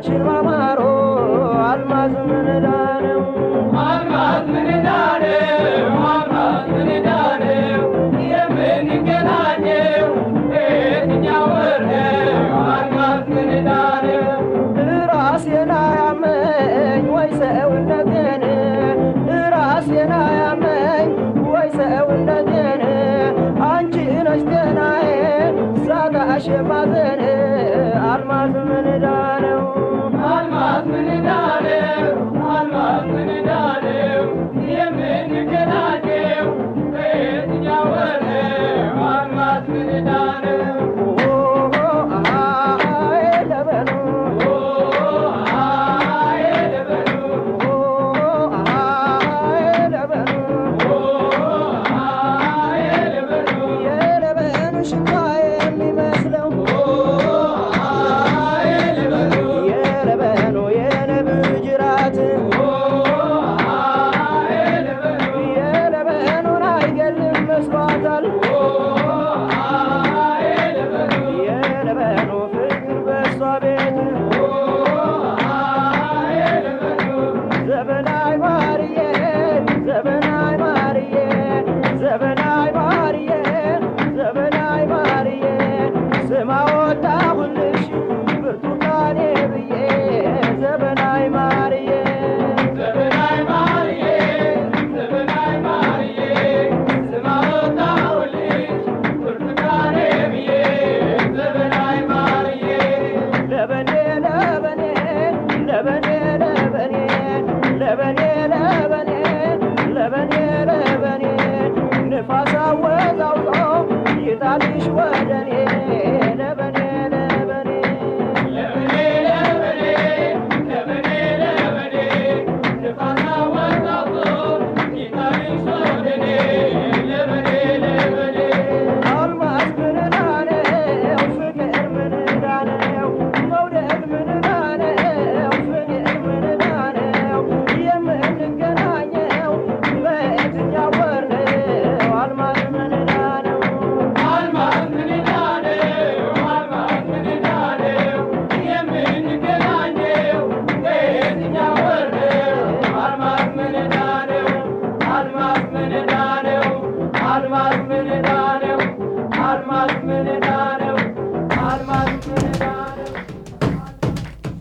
ሀገራችን ማማሮ አልማዝ ምንዳነው አልማዝ ምንዳነው አልማዝ ምንዳነው የምንገናኘው የትኛው ወር ነው? አልማዝ ምንዳነው ራሴና ያመኝ ወይ ሰውነቴን ራሴና ያመኝ ወይ ሰውነቴን አንቺ ነሽ ጤናዬ ዛጋሽ ማዘን አልማዝ ምንዳ Lord.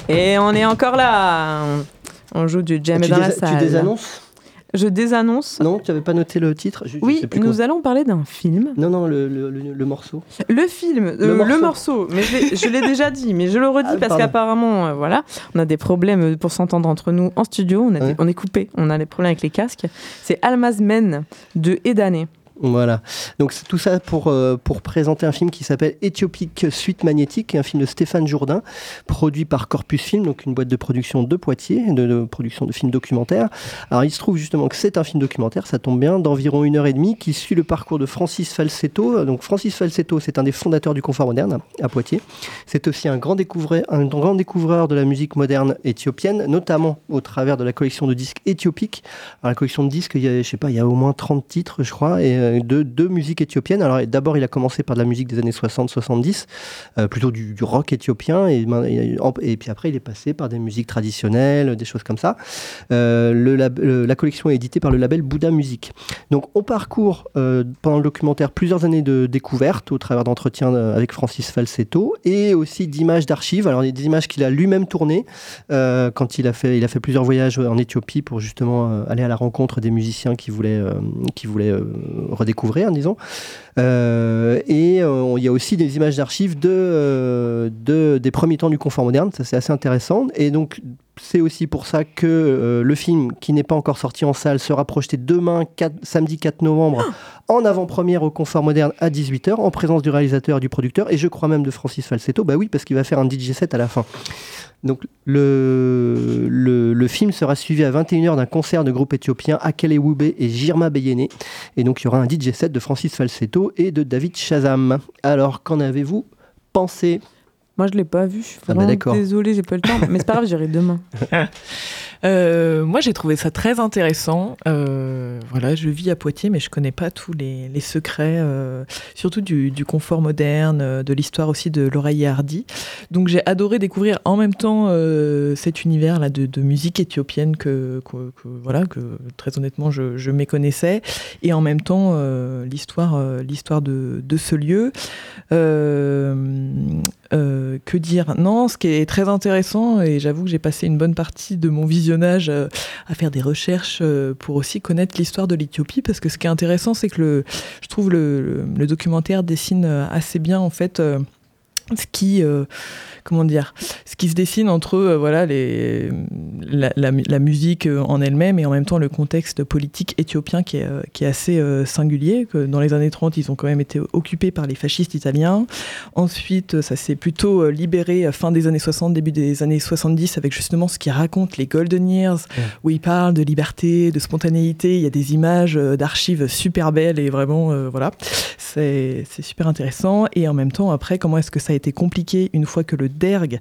Et on est encore là. On joue du Jam tu, dans la salle. tu désannonces? Je désannonce. Non, tu n'avais pas noté le titre Je- je Oui, sais plus nous allons parler d'un film. Non, non, le, le- le- le morceau. Le film, Le euh, morceau. le morceau, mais je l'ai- déjà dit, mais je le redis Ah, parce qu'apparemment, euh, voilà, on a des problèmes pour s'entendre entre nous en studio, on, a des- Ouais. on est coupé, on a des problèmes avec les casques. C'est Almaz Men de Edane. Voilà. Donc c'est tout ça pour, euh, pour présenter un film qui s'appelle Éthiopique Suite Magnétique, un film de Stéphane Jourdain, produit par Corpus Film, donc une boîte de production de Poitiers, de, de production de films documentaires. Alors il se trouve justement que c'est un film documentaire, ça tombe bien, d'environ une heure et demie, qui suit le parcours de Francis Falsetto. Donc Francis Falsetto, c'est un des fondateurs du confort moderne à Poitiers. C'est aussi un grand, découvreur, de la musique moderne éthiopienne, notamment au travers de la collection de disques éthiopiques. Alors la collection de disques, il y a, je sais pas, il y a au moins 30 titres, je crois, et euh, de, de musique éthiopienne. Alors d'abord, il a commencé par de la musique des années 60-70, euh, plutôt du, rock éthiopien, et, ben, et, puis après, il est passé par des musiques traditionnelles, des choses comme ça. Euh, la collection est éditée par le label Bouddha Music. Donc on parcourt pendant le documentaire plusieurs années de découvertes au travers d'entretiens avec Francis Falsetto et aussi d'images d'archives. Alors des images qu'il a lui-même tournées quand il a fait il a fait plusieurs voyages en Éthiopie pour justement aller à la rencontre des musiciens qui voulaient qui voulaient redécouvrir, disons. Euh, et euh, il y a aussi des images d'archives euh, de des premiers temps du confort moderne. Ça c'est assez intéressant. Et donc c'est aussi pour ça que le film, qui n'est pas encore sorti en salle, sera projeté demain, 4 samedi 4 novembre, en avant-première au Confort Moderne à 18h, en présence du réalisateur et du producteur, et je crois même de Francis Falsetto. Bah oui, parce qu'il va faire un DJ set à la fin. Donc le, le, le film sera suivi à 21h d'un concert de groupe éthiopien Akele Wube et Jirma Beyene. Et donc il y aura un DJ set de Francis Falsetto et de David Shazam. Alors qu'en avez-vous pensé? Moi, je l'ai pas vu. Je suis Ah bah vraiment d'accord. désolée, j'ai pas le temps. Mais c'est pas grave, j'irai demain. Euh, moi, j'ai trouvé ça très intéressant. Euh, voilà, je vis à Poitiers, mais je connais pas tous les, secrets, euh, surtout du, confort moderne, de l'histoire aussi de l'oreille Hardy. Donc, j'ai adoré découvrir en même temps cet univers-là de, de, musique éthiopienne que, voilà, que très honnêtement, je, méconnaissais, et en même temps l'histoire, l'histoire de, de, ce lieu. que dire? Non, ce qui est très intéressant, et j'avoue que j'ai passé une bonne partie de mon euh, à faire des recherches euh, pour aussi connaître l'histoire de l'Éthiopie parce que ce qui est intéressant c'est que le, je trouve le, documentaire dessine assez bien en fait euh, ce qui euh, comment dire ce qui se dessine entre euh, voilà les la, la, la musique euh, en elle-même et en même temps le contexte politique éthiopien qui est, qui est assez euh, singulier que dans les années 30 ils ont quand même été occupés par les fascistes italiens. Ensuite ça s'est plutôt libéré fin des années 60 début des années 70 avec justement ce qui raconte les golden years ouais. où ils parlent de liberté de spontanéité. Il y a des images d'archives super belles et vraiment voilà. C'est super intéressant. Et en même temps après comment est-ce que ça a été compliqué une fois que le DERG,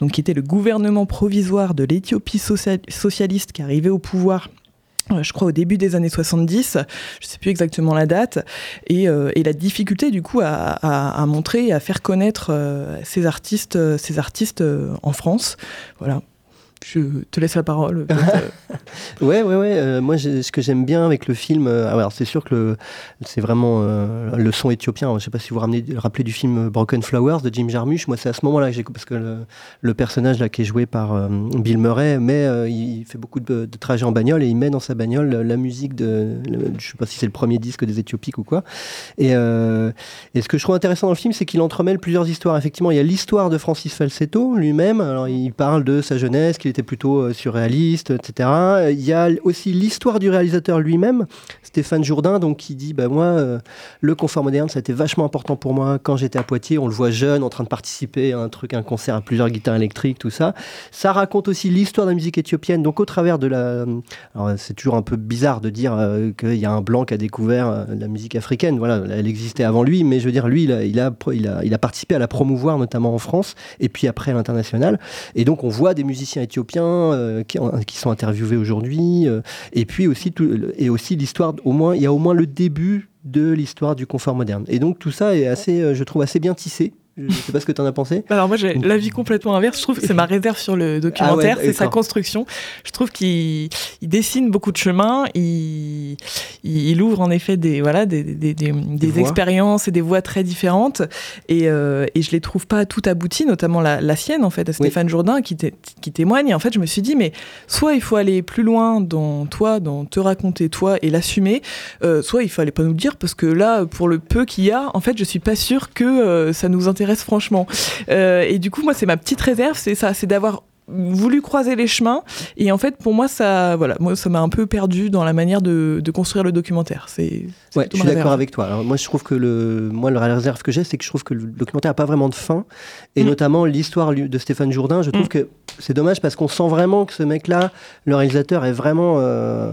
donc qui était le gouvernement provisoire de l'Éthiopie social socialiste qui arrivait au pouvoir euh, je crois au début des années 70, je sais plus exactement la date, et, euh, la difficulté du coup à, montrer et à faire connaître euh, ces artistes, en France. Voilà je te laisse la parole. ouais, ouais, ouais. Euh, moi, ce que j'aime bien avec le film, euh, alors c'est sûr que c'est vraiment euh, le son éthiopien. Je ne sais pas si vous vous ramenez, rappelez du film Broken Flowers de Jim Jarmusch. Moi, c'est à ce moment-là que j'ai parce que le, personnage là qui est joué par euh, Bill Murray, mais euh, il fait beaucoup de, trajets en bagnole et il met dans sa bagnole la musique de, le, je sais pas si c'est le premier disque des Éthiopiques ou quoi. Et, euh, et ce que je trouve intéressant dans le film, c'est qu'il entremêle plusieurs histoires. Effectivement, il y a l'histoire de Francis Falsetto lui-même. Alors, il parle de sa jeunesse, qu'il était plutôt euh, surréaliste, etc. Il y a aussi l'histoire du réalisateur lui-même, Stéphane Jourdain, donc qui dit bah moi, euh, le confort moderne, ça a été vachement important pour moi quand j'étais à Poitiers. On le voit jeune, en train de participer à un truc, un concert à plusieurs guitares électriques, tout ça. Ça raconte aussi l'histoire de la musique éthiopienne, donc au travers de la. Alors c'est toujours un peu bizarre de dire euh, qu'il y a un blanc qui a découvert euh, la musique africaine. Voilà, elle existait avant lui, mais je veux dire, lui, il a, il a, il a, il a participé à la promouvoir, notamment en France, et puis après à l'international. Et donc on voit des musiciens éthiopiens euh, qui, qui, sont interviewés aujourd'hui, euh, et puis aussi, tout, et aussi l'histoire, au moins, il y a au moins le début de l'histoire du confort moderne. Et donc tout ça est assez, euh, je trouve, assez bien tissé. Je sais pas ce que tu en as pensé. Alors moi j'ai l'avis complètement inverse. Je trouve que c'est ma réserve sur le documentaire, ah ouais, c'est sa construction. Je trouve qu'il dessine beaucoup de chemins. Il, il, ouvre en effet des voilà des, des, des, des expériences et des voies très différentes. Et, euh, et je les trouve pas tout abouties, notamment la, la sienne en fait, à Stéphane oui. Jourdain qui, qui témoigne. Et en fait je me suis dit mais soit il faut aller plus loin dans toi, dans te raconter toi et l'assumer, euh, soit il fallait pas nous le dire parce que là pour le peu qu'il y a, en fait je suis pas sûre que euh, ça nous intéresse franchement. Euh, et du coup, moi, c'est ma petite réserve, c'est ça, c'est d'avoir voulu croiser les chemins et en fait pour moi ça voilà moi ça m'a un peu perdu dans la manière de, de construire le documentaire c'est ouais, je suis d'accord avec toi Alors, moi je trouve que le moi la réserve que j'ai c'est que je trouve que le documentaire a pas vraiment de fin et mmh. notamment l'histoire de Stéphane Jourdain je trouve mmh. que c'est dommage parce qu'on sent vraiment que ce mec là le réalisateur est vraiment euh,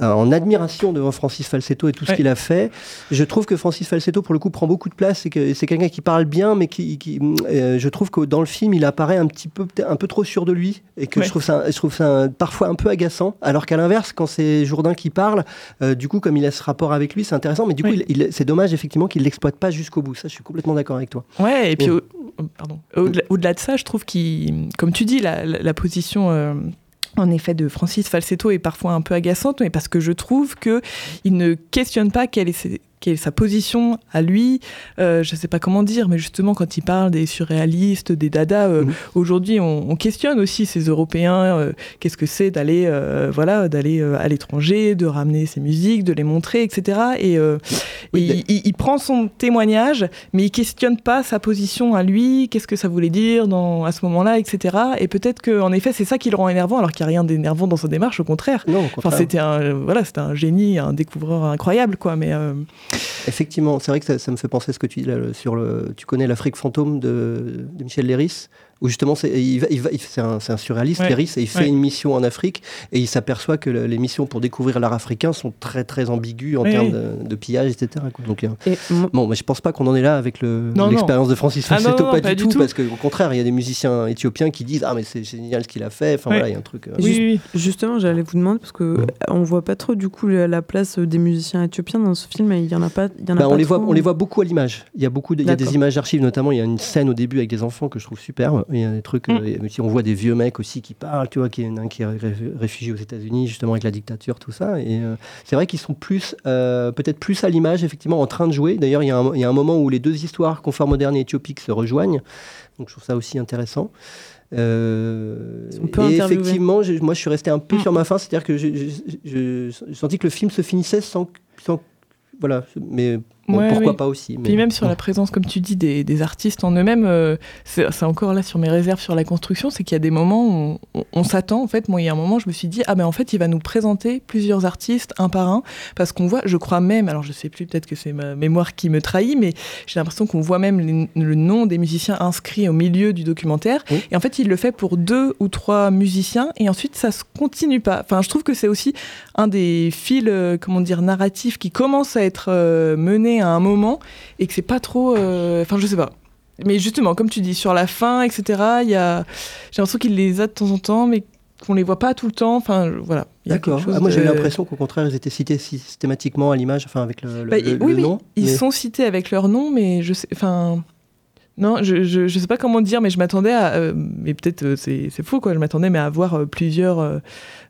en admiration devant Francis Falsetto et tout ouais. ce qu'il a fait. Je trouve que Francis Falsetto, pour le coup, prend beaucoup de place et que c'est quelqu'un qui parle bien, mais qui, qui euh, je trouve que dans le film, il apparaît un petit peu, un peu trop sûr de lui et que ouais. je trouve ça, je trouve ça parfois un peu agaçant. Alors qu'à l'inverse, quand c'est Jourdain qui parle, euh, du coup, comme il a ce rapport avec lui, c'est intéressant. Mais du coup, ouais. il, il, c'est dommage effectivement qu'il l'exploite pas jusqu'au bout. Ça, je suis complètement d'accord avec toi. Ouais. Et puis, au, pardon, au-delà, au-delà de ça, je trouve qu'il, comme tu dis, la, la, la position euh, en effet de Francis Falsetto est parfois un peu agaçante, mais parce que je trouve que il ne questionne pas quelle est quelle est sa position à lui, euh, je ne sais pas comment dire, mais justement quand il parle des surréalistes, des dada, euh, mmh. aujourd'hui on, on, questionne aussi ces Européens, euh, qu'est-ce que c'est d'aller voilà d'aller à l'étranger, de ramener ses musiques, de les montrer, etc. Et, oui, et il, il, prend son témoignage, mais il questionne pas sa position à lui, qu'est-ce que ça voulait dire dans, à ce moment-là, etc. Et peut-être qu'en effet c'est ça qui le rend énervant, alors qu'il n'y a rien d'énervant dans sa démarche, au contraire. Non, au contraire. Enfin, c'était un voilà, un génie, un découvreur incroyable, quoi. Mais Effectivement, c'est vrai que ça, me fait penser à ce que tu dis là, sur le. Tu connais l'Afrique fantôme de, de Michel Léris où justement c'est il va- il va- il- c'est un, surréaliste, Ouais. Kéris, et il fait Ouais. une mission en Afrique et il s'aperçoit que le- les missions pour découvrir l'art africain sont très très ambiguës en Oui, termes oui. de, de pillage, etc. quoi. Donc, euh, Et bon, mais je pense pas qu'on en est là avec le- l'expérience de Francis Ah, Falsetto, non, pas, pas du du tout, tout. parce qu'au contraire, il y a des musiciens éthiopiens qui disent ah mais c'est génial ce qu'il a fait. Enfin Ouais. voilà, il y a un truc. euh, Oui, Juste- oui, oui. Justement, j'allais vous demander parce que Ouais. on voit pas trop du coup la, la place des musiciens éthiopiens dans ce film. Et il y en a pas. Il y en a Bah, on, pas les voit, on les voit beaucoup à l'image. Il y a beaucoup, de- y a des images d'archives, notamment il y a une scène au début avec des enfants que je trouve superbe. Il y a des trucs, Mm. euh, aussi, on voit des vieux mecs aussi qui parlent, tu vois, qui est un qui est ré- réfugié aux États-Unis justement avec la dictature, tout ça. Et euh, c'est vrai qu'ils sont plus, euh, peut-être plus à l'image, effectivement, en train de jouer. D'ailleurs, il y, a un- il y a un moment où les deux histoires, confort moderne et éthiopique, se rejoignent. Donc je trouve ça aussi intéressant. Euh, et effectivement, moi je suis resté un peu Mm. sur ma fin, c'est-à-dire que j'ai senti que le film se finissait sans, sans voilà, mais Ouais, pourquoi oui. pas aussi. Mais... Puis même sur la présence, comme tu dis, des, des artistes en eux-mêmes, euh, c'est encore là sur mes réserves sur la construction, c'est qu'il y a des moments où on, on s'attend, en fait, moi il y a un moment je me suis dit, ah ben en fait il va nous présenter plusieurs artistes un par un, parce qu'on voit, je crois même, alors je sais plus, peut-être que c'est ma mémoire qui me trahit, mais j'ai l'impression qu'on voit même les- le nom des musiciens inscrits au milieu du documentaire, Oui. et en fait il le fait pour deux ou trois musiciens, et ensuite ça se continue pas. Enfin je trouve que c'est aussi un des fils, euh, comment dire, narratifs qui commence à être euh, mené à un moment et que c'est pas trop. euh, Enfin, je sais pas. Mais justement, comme tu dis, sur la fin, etc., il y a. J'ai l'impression qu'il les a de temps en temps, mais qu'on les voit pas tout le temps. Enfin, voilà. D'accord. Ah, moi j'ai eu l'impression qu'au contraire ils étaient cités systématiquement à l'image, enfin avec le, le- Bah, le- oui, le oui, nom. Ils mais- sont cités avec leur nom, mais je sais. Enfin. Non, je, je, je sais pas comment dire, mais je m'attendais à. euh, mais peut-être euh, c'est c'est faux, quoi. Je m'attendais mais à voir euh, plusieurs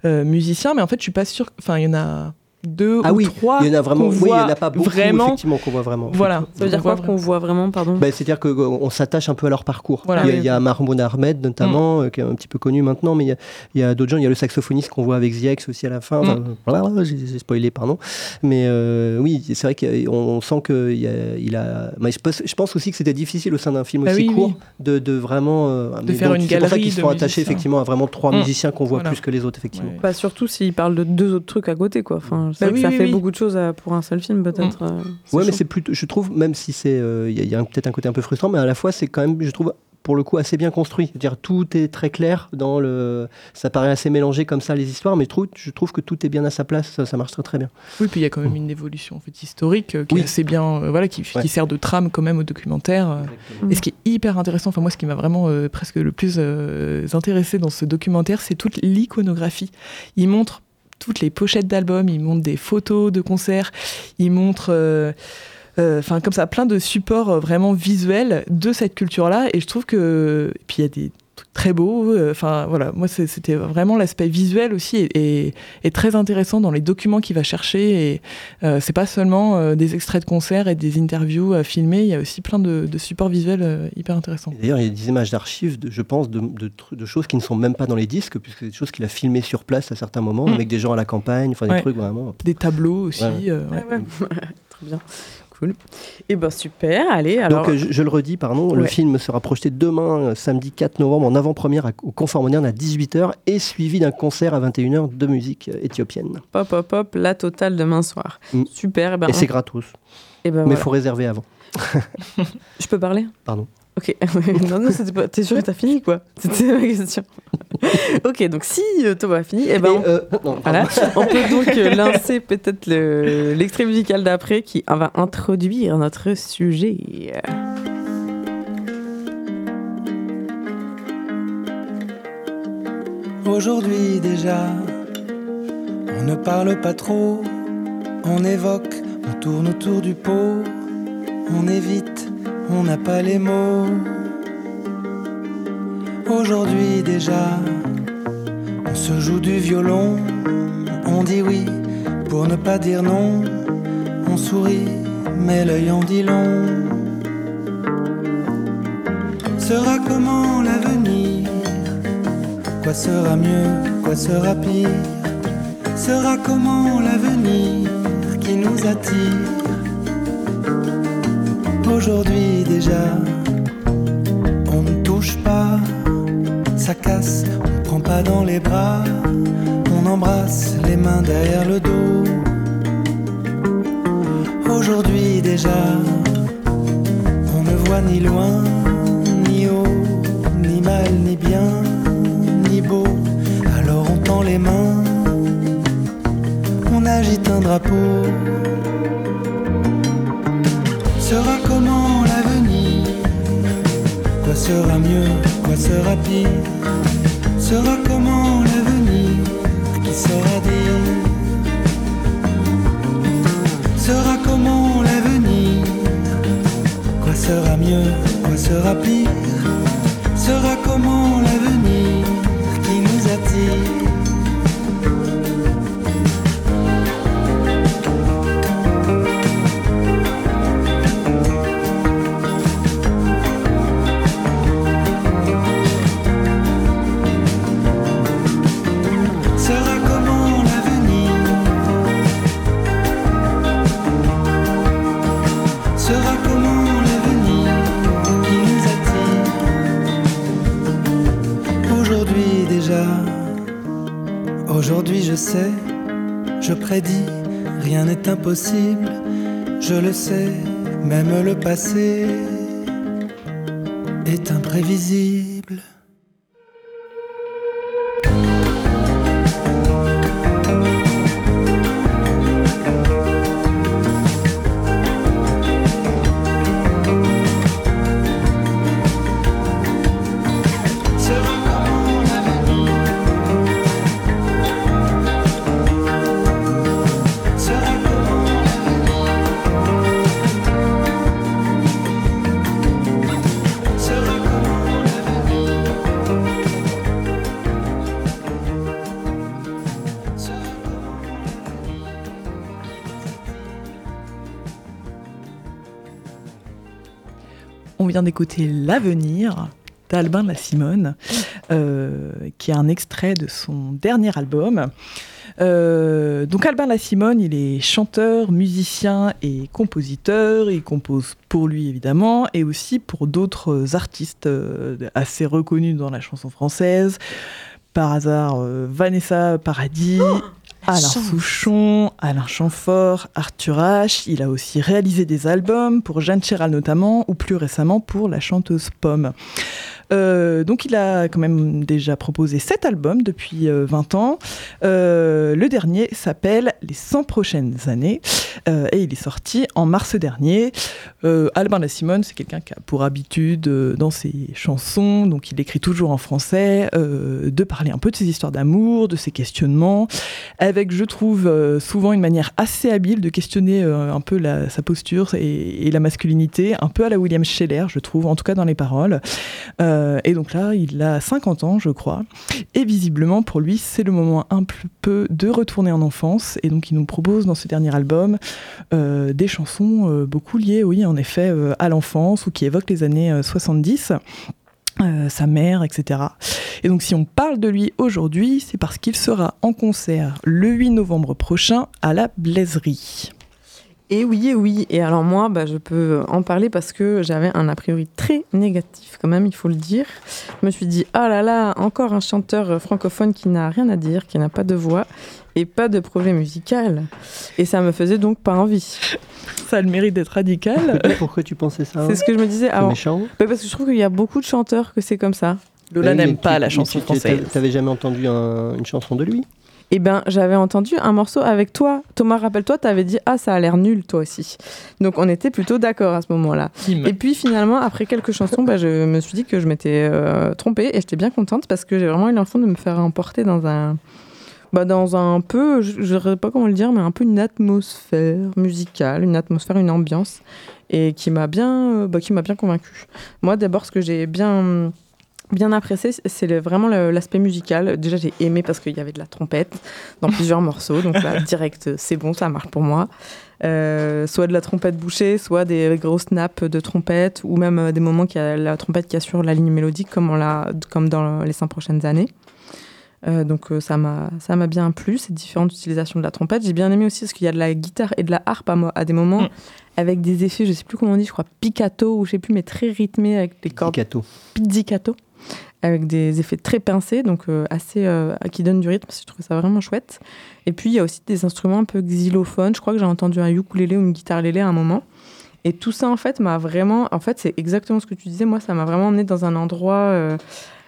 musiciens, mais en fait, je suis pas sûre. Enfin, il y en a deux Ah ou oui, trois. il y en a vraiment. Oui, il y en a pas beaucoup vraiment. effectivement qu'on voit vraiment. Voilà. Ça veut dire quoi qu'on voit vraiment, pardon? Bah, C'est-à-dire qu'on s'attache un peu à leur parcours. Voilà. il, y a, Oui, il y a Mahmoud Ahmed notamment, euh, qui est un petit peu connu maintenant, mais il y a, d'autres gens. Il y a le saxophoniste qu'on voit avec Ziex aussi à la fin. Enfin, voilà, j'ai spoilé, pardon. Mais euh, oui, c'est vrai qu'on on sent qu'il a, il a. mais je, pense, je pense aussi que c'était difficile au sein d'un film Bah aussi oui, court oui. de, de vraiment. euh, mais faire donc, une C'est pour ça galerie qu'ils se de sont attachés effectivement à vraiment trois Mm. musiciens qu'on voit Voilà. plus que les autres, effectivement. Ouais. Bah, surtout s'il parle de deux autres trucs à côté, quoi. Enfin, c'est Bah oui, ça oui, fait oui. beaucoup de choses à- pour un seul film, peut-être. euh, Ouais, mais c'est plutôt, je trouve, même si c'est, euh, il y a, peut-être un côté un peu frustrant, mais à la fois c'est quand même, je trouve, pour le coup, assez bien construit. C'est-à-dire tout est très clair dans le, ça paraît assez mélangé comme ça les histoires, mais je trouve, je trouve que tout est bien à sa place, ça, ça marche très très bien. Oui, puis il y a quand même une évolution en fait, historique euh, qui Oui. est assez bien, euh, voilà, qui, Ouais. qui sert de trame quand même au documentaire. euh. Et ce qui est hyper intéressant, enfin moi, ce qui m'a vraiment euh, presque le plus euh, intéressé dans ce documentaire, c'est toute l'iconographie. Il montre toutes les pochettes d'albums, il montre des photos de concerts, il montre. euh, euh, Enfin, comme ça, plein de supports euh, vraiment visuels de cette culture-là. Et je trouve que. puis, il y a des très beaux. euh, Enfin, voilà. Moi, c'était vraiment l'aspect visuel aussi et, et- et très intéressant dans les documents qu'il va chercher. Et euh, c'est pas seulement euh, des extraits de concerts et des interviews à filmer. Il y a aussi plein de, de supports visuels euh, hyper intéressants. D'ailleurs, il y a des images d'archives, de- je pense, de, de tru- de choses qui ne sont même pas dans les disques, puisque c'est des choses qu'il a filmées sur place à certains moments, Mm. avec des gens à la campagne, enfin des Ouais. trucs vraiment. Des tableaux aussi. Ouais. euh, ouais. Ah ouais. Très bien. Cool. Et ben super, allez. Alors, Donc, euh, je, je le redis, pardon, le film sera projeté demain, euh, samedi 4 novembre, en avant-première au Confort Moderne à 18h, et suivi d'un concert à 21h de musique euh, éthiopienne. hop, hop, hop, la totale demain soir. Mm. Super. Et ben, et c'est gratos. et ben Mais il voilà. faut réserver avant. Je peux parler? Pardon. Ok. non, non, c'était pas. T'es sûr que t'as fini, quoi C'était ma question. ok, donc si euh, Thomas a fini, et ben. on- euh, non, Voilà. On peut donc euh, lancer peut-être le- l'extrait musical d'après qui va introduire notre sujet. Aujourd'hui déjà, on ne parle pas trop, on évoque, on tourne autour du pot, on évite, on n'a pas les mots. Aujourd'hui déjà, on se joue du violon, on dit oui pour ne pas dire non, on sourit, mais l'œil en dit long. Sera comment l'avenir? Quoi sera mieux, quoi sera pire? Sera comment l'avenir qui nous attire? Aujourd'hui déjà, on ne touche pas, ça casse, on prend pas dans les bras, on embrasse les mains derrière le dos. Aujourd'hui déjà, on ne voit ni loin, ni haut, ni mal, bien ni beau. Alors on tend les mains, on agite un drapeau. Sera comment l'avenir Quoi sera mieux Quoi sera pire Sera comment l'avenir Qui saura dire Sera comment l'avenir Quoi sera mieux Quoi sera pire Sera comment l'avenir qui nous attire impossible, je le sais, même le passé est imprévisible. D'écouter L'avenir d'Albin La Simone, euh, qui est un extrait de son dernier album. Euh, donc Albin La Simone, il est chanteur, musicien et compositeur. Il compose pour lui évidemment et aussi pour d'autres artistes euh, assez reconnus dans la chanson française. Par hasard, Vanessa Paradis. Alain Souchon, Alain Chamfort, Arthur H. Il a aussi réalisé des albums pour Jeanne Chéral notamment, ou plus récemment pour la chanteuse Pomme. Euh, donc il a quand même déjà proposé sept albums depuis euh, 20 ans. Euh, le dernier s'appelle Les 100 prochaines années euh, et il est sorti en mars dernier. Euh, Albin La Simone, c'est quelqu'un qui a pour habitude euh, dans ses chansons, donc il écrit toujours en français, euh, de parler un peu de ses histoires d'amour, de ses questionnements, avec je trouve euh, souvent une manière assez habile de questionner euh, un peu sa posture et, la masculinité, un peu à la William Scheller, je trouve, en tout cas dans les paroles. Euh, et donc là, il a 50 ans, je crois. Et visiblement, pour lui, c'est le moment un peu de retourner en enfance. Et donc, il nous propose dans ce dernier album euh, des chansons euh, beaucoup liées, oui, en effet, euh, à l'enfance ou qui évoquent les années euh, 70. euh, sa mère, etc. Et donc si on parle de lui aujourd'hui, c'est parce qu'il sera en concert le 8 novembre prochain à la Blaiserie. Et oui, et oui. Et alors moi, bah, je peux en parler parce que j'avais un a priori très négatif quand même, il faut le dire. Je me suis dit, ah là là, encore un chanteur francophone qui n'a rien à dire, qui n'a pas de voix et pas de projet musical. Et ça me faisait donc pas envie. Ça a le mérite d'être radical. Pourquoi tu pensais ça C'est ce que je me disais avant. méchant. Bah, parce que je trouve qu'il y a beaucoup de chanteurs que c'est comme ça. Lola n'aime pas tu- la chanson française. T'avais jamais entendu un- une chanson de lui? Eh ben, j'avais entendu un morceau avec toi. Thomas, rappelle-toi, t'avais dit Ah, ça a l'air nul, toi aussi. Donc, on était plutôt d'accord à ce moment-là. Et puis, finalement, après quelques chansons, bah, je me suis dit que je m'étais euh, trompée et j'étais bien contente parce que j'ai vraiment eu l'impression de me faire emporter dans un. Bah, dans un peu, je ne sais pas comment le dire, mais un peu une atmosphère musicale, une atmosphère, une ambiance, et qui m'a bien, euh, bah, qui m'a bien convaincue. Moi, d'abord, ce que j'ai bien bien apprécié, c'est le- vraiment le- l'aspect musical. Déjà, j'ai aimé parce qu'il y avait de la trompette dans plusieurs morceaux. Donc là, direct, c'est bon, ça marche pour moi. Euh, soit de la trompette bouchée, soit des grosses nappes de trompette, ou même euh, des moments qu'il y a la trompette qui assure la ligne mélodique, comme, on l'a, comme dans les cinq prochaines années. Euh, donc euh, ça m'a ça m'a bien plu ces différentes utilisations de la trompette j'ai bien aimé aussi parce qu'il y a de la guitare et de la harpe à, des moments avec des effets je sais plus comment on dit je crois piccato ou je sais plus mais très rythmés avec des cordes Pizzicato. pizzicato avec des effets très pincés donc euh, assez euh, qui donnent du rythme je trouvais ça vraiment chouette. Et puis il y a aussi des instruments un peu xylophones. Je crois que j'ai entendu un ukulélé ou une guitare lélé à un moment. Et tout ça en fait m'a vraiment en fait c'est exactement ce que tu disais. Moi ça m'a vraiment emmené dans un endroit euh,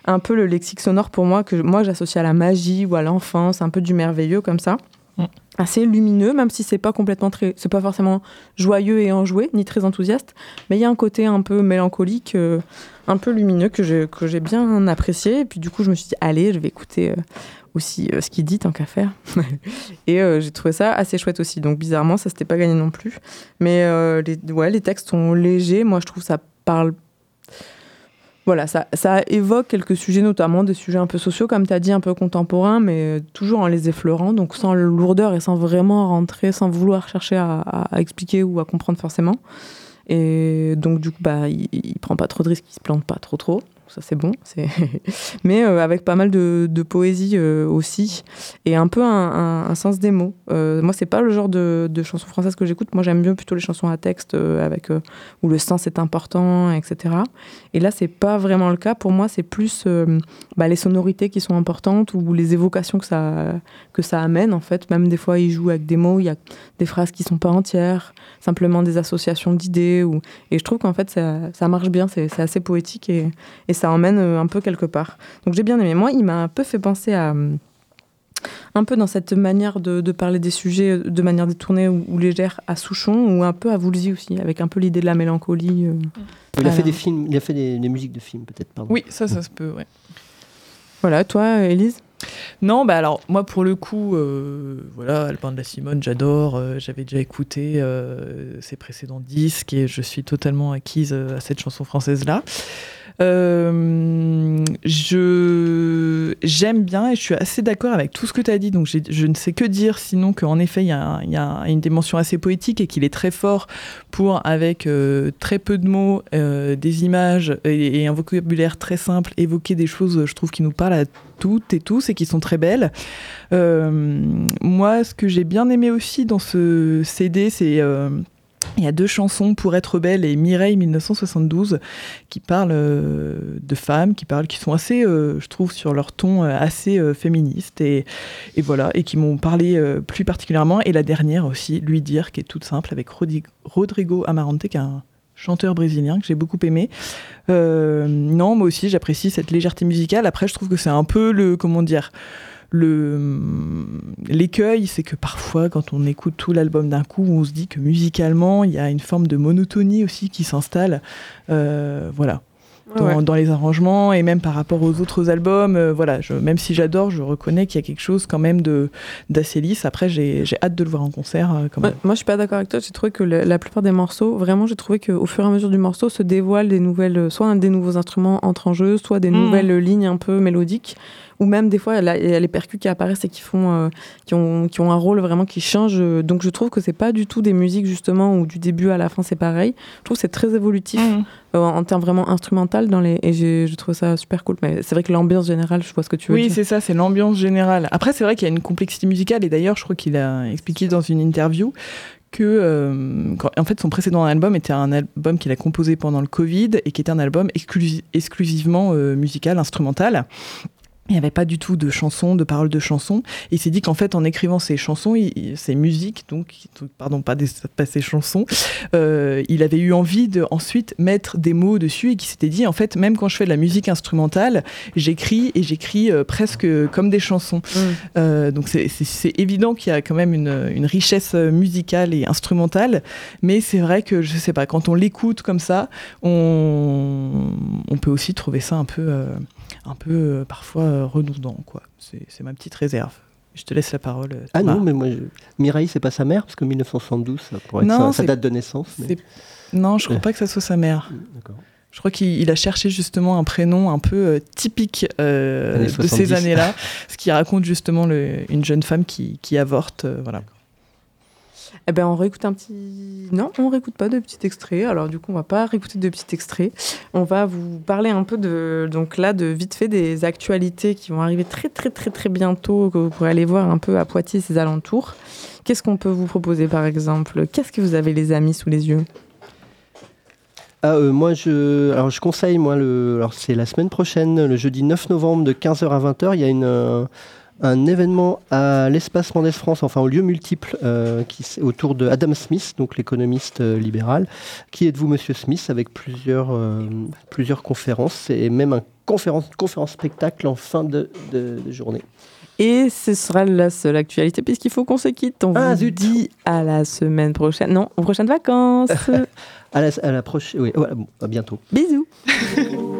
un peu le lexique sonore pour moi que moi j'associe à la magie ou à l'enfance, un peu du merveilleux comme ça. Mm. Assez lumineux, même si c'est pas complètement très, c'est pas forcément joyeux et enjoué, ni très enthousiaste, mais il y a un côté un peu mélancolique, euh, un peu lumineux que j'ai que j'ai bien apprécié. Et puis du coup, je me suis dit, allez, je vais écouter euh, aussi euh, ce qu'il dit tant qu'à faire. et j'ai trouvé ça assez chouette aussi. Donc bizarrement, ça s'était pas gagné non plus. Mais les, les textes sont légers. Moi, je trouve ça parle voilà, ça, ça évoque quelques sujets, notamment des sujets un peu sociaux, comme tu as dit, un peu contemporains, mais toujours en les effleurant, donc sans lourdeur et sans vraiment rentrer, sans vouloir chercher à, expliquer ou à comprendre forcément. Et donc, du coup, bah, il prend pas trop de risques, il se plante pas trop trop. Ça, c'est bon. c'est Mais euh, avec pas mal de, poésie euh, aussi, et un peu un, sens des mots. Euh, moi, c'est pas le genre de, chansons françaises que j'écoute. Moi, j'aime bien plutôt les chansons à texte, euh, avec, où le sens est important, etc. Et là, c'est pas vraiment le cas. Pour moi, c'est plus bah, les sonorités qui sont importantes ou les évocations que ça, que ça amène, en fait. Même des fois, il joue avec des mots, il y a des phrases qui sont pas entières, simplement des associations d'idées. Ou... Et je trouve qu'en fait, ça, ça marche bien, c'est c'est assez poétique et, et ça emmène euh, un peu quelque part. Donc j'ai bien aimé. Moi, il m'a un peu fait penser à. euh, Un peu dans cette manière de, de parler des sujets de manière détournée ou, ou légère à Souchon ou un peu à Woolsey aussi, avec un peu l'idée de la mélancolie. euh. Il a fait des films, il a fait des, des musiques de films peut-être. Pardon. Oui, ça, ça se peut, ouais. Voilà, toi, Élise? Non, bah alors moi pour le coup, euh, voilà, Alban de la Simone, j'adore. euh, J'avais déjà écouté euh, ses précédents disques et je suis totalement acquise euh, à cette chanson française là. Euh, je j'aime bien et je suis assez d'accord avec tout ce que tu as dit. Donc je ne sais que dire sinon qu'en effet il y, a y a une dimension assez poétique et qu'il est très fort pour avec euh, très peu de mots, euh, des images et, et un vocabulaire très simple évoquer des choses je trouve qui nous parlent à toutes et tous et qui sont très belles. Moi, ce que j'ai bien aimé aussi dans ce CD, c'est il y a deux chansons, Pour être belle et Mireille 1972, qui parlent euh, de femmes, qui parlent, qui sont assez, euh, je trouve, sur leur ton euh, assez féministe et, voilà, et qui m'ont parlé plus particulièrement. Et la dernière aussi, Lui dire, qui est toute simple, avec Rodrigo Amarante, qui est un chanteur brésilien que j'ai beaucoup aimé. Non, moi aussi, j'apprécie cette légèreté musicale. Après, je trouve que c'est un peu le, comment dire, l'écueil, c'est que parfois, quand on écoute tout l'album d'un coup, on se dit que musicalement, il y a une forme de monotonie aussi qui s'installe. Euh, voilà. Dans, Ouais. dans les arrangements et même par rapport aux autres albums, euh, voilà, je, même si j'adore, je reconnais qu'il y a quelque chose quand même de d'assez lisse. Après, j'ai hâte de le voir en concert. euh, quand Ouais, même. moi, je suis pas d'accord avec toi. J'ai trouvé que le- la plupart des morceaux, vraiment, j'ai trouvé qu'au fur et à mesure du morceau, se dévoilent des nouvelles, soit des nouveaux instruments entrent en jeu, soit des Mm. nouvelles lignes un peu mélodiques, ou même des fois, il y a- les percus qui apparaissent et qui font, euh, qui ont, qui ont un rôle vraiment qui change. Donc, je trouve que c'est pas du tout des musiques justement où du début à la fin c'est pareil. Je trouve que c'est très évolutif Mm. euh, en termes vraiment instrumental dans les, et je trouve ça super cool. Mais c'est vrai que l'ambiance générale, je vois ce que tu veux Oui, dire. c'est ça, c'est l'ambiance générale. Après, c'est vrai qu'il y a une complexité musicale, et d'ailleurs, je crois qu'il a expliqué dans une interview que, euh, quand- en fait, son précédent album était un album qu'il a composé pendant le Covid et qui était un album exclusi- exclusivement euh, musical, instrumental. Il n'y avait pas du tout de chansons, de paroles de chansons. Il s'est dit qu'en fait, en écrivant ces chansons, ces musiques, donc, pardon, pas, des, pas ces chansons, euh, il avait eu envie de ensuite mettre des mots dessus et qui s'était dit, en fait, même quand je fais de la musique instrumentale, j'écris et j'écris euh, presque comme des chansons. Mm. Euh, donc c'est- évident qu'il y a quand même une, une richesse musicale et instrumentale, mais c'est vrai que je sais pas, quand on l'écoute comme ça, on, on peut aussi trouver ça un peu, un peu euh, parfois euh, redondant, quoi. C'est ma petite réserve. Je te laisse la parole. euh, Ah non, mais moi, je... Mireille, c'est pas sa mère, parce que 1972, ça pourrait être Non, sa, sa date de naissance. mais- Non, je crois pas que ça soit sa mère. D'accord. Je crois qu'il il a cherché justement un prénom un peu euh, typique euh, de 70. ces années-là, ce qui raconte justement le- une jeune femme qui, qui avorte. euh, voilà. Eh ben, on réécoute un petit. Non, on réécoute pas de petits extraits. Alors, du coup, on va pas réécouter de petits extraits. On va vous parler un peu de. Donc, là, de vite fait des actualités qui vont arriver très, très, très, très bientôt, que vous pourrez aller voir un peu à Poitiers et ses alentours. Qu'est-ce qu'on peut vous proposer, par exemple? Qu'est-ce que vous avez, les amis, sous les yeux? Ah, euh, moi, je, alors, je conseille, moi, le, alors c'est la semaine prochaine, le jeudi 9 novembre de 15h à 20h, il y a une, euh, un événement à l'espace Mendès France, enfin au lieu multiple, euh, qui, autour de Adam Smith, donc l'économiste euh, libéral. Qui êtes-vous, monsieur Smith, avec plusieurs, euh, plusieurs conférences et même un conférence, conférence spectacle en fin de, de- de journée? Et ce sera la seule actualité puisqu'il faut qu'on se quitte. On Ah, vous zut. dit à la semaine prochaine. Non, aux prochaines vacances. À la, à la prochaine. Oui, voilà, bon, à bientôt. Bisous.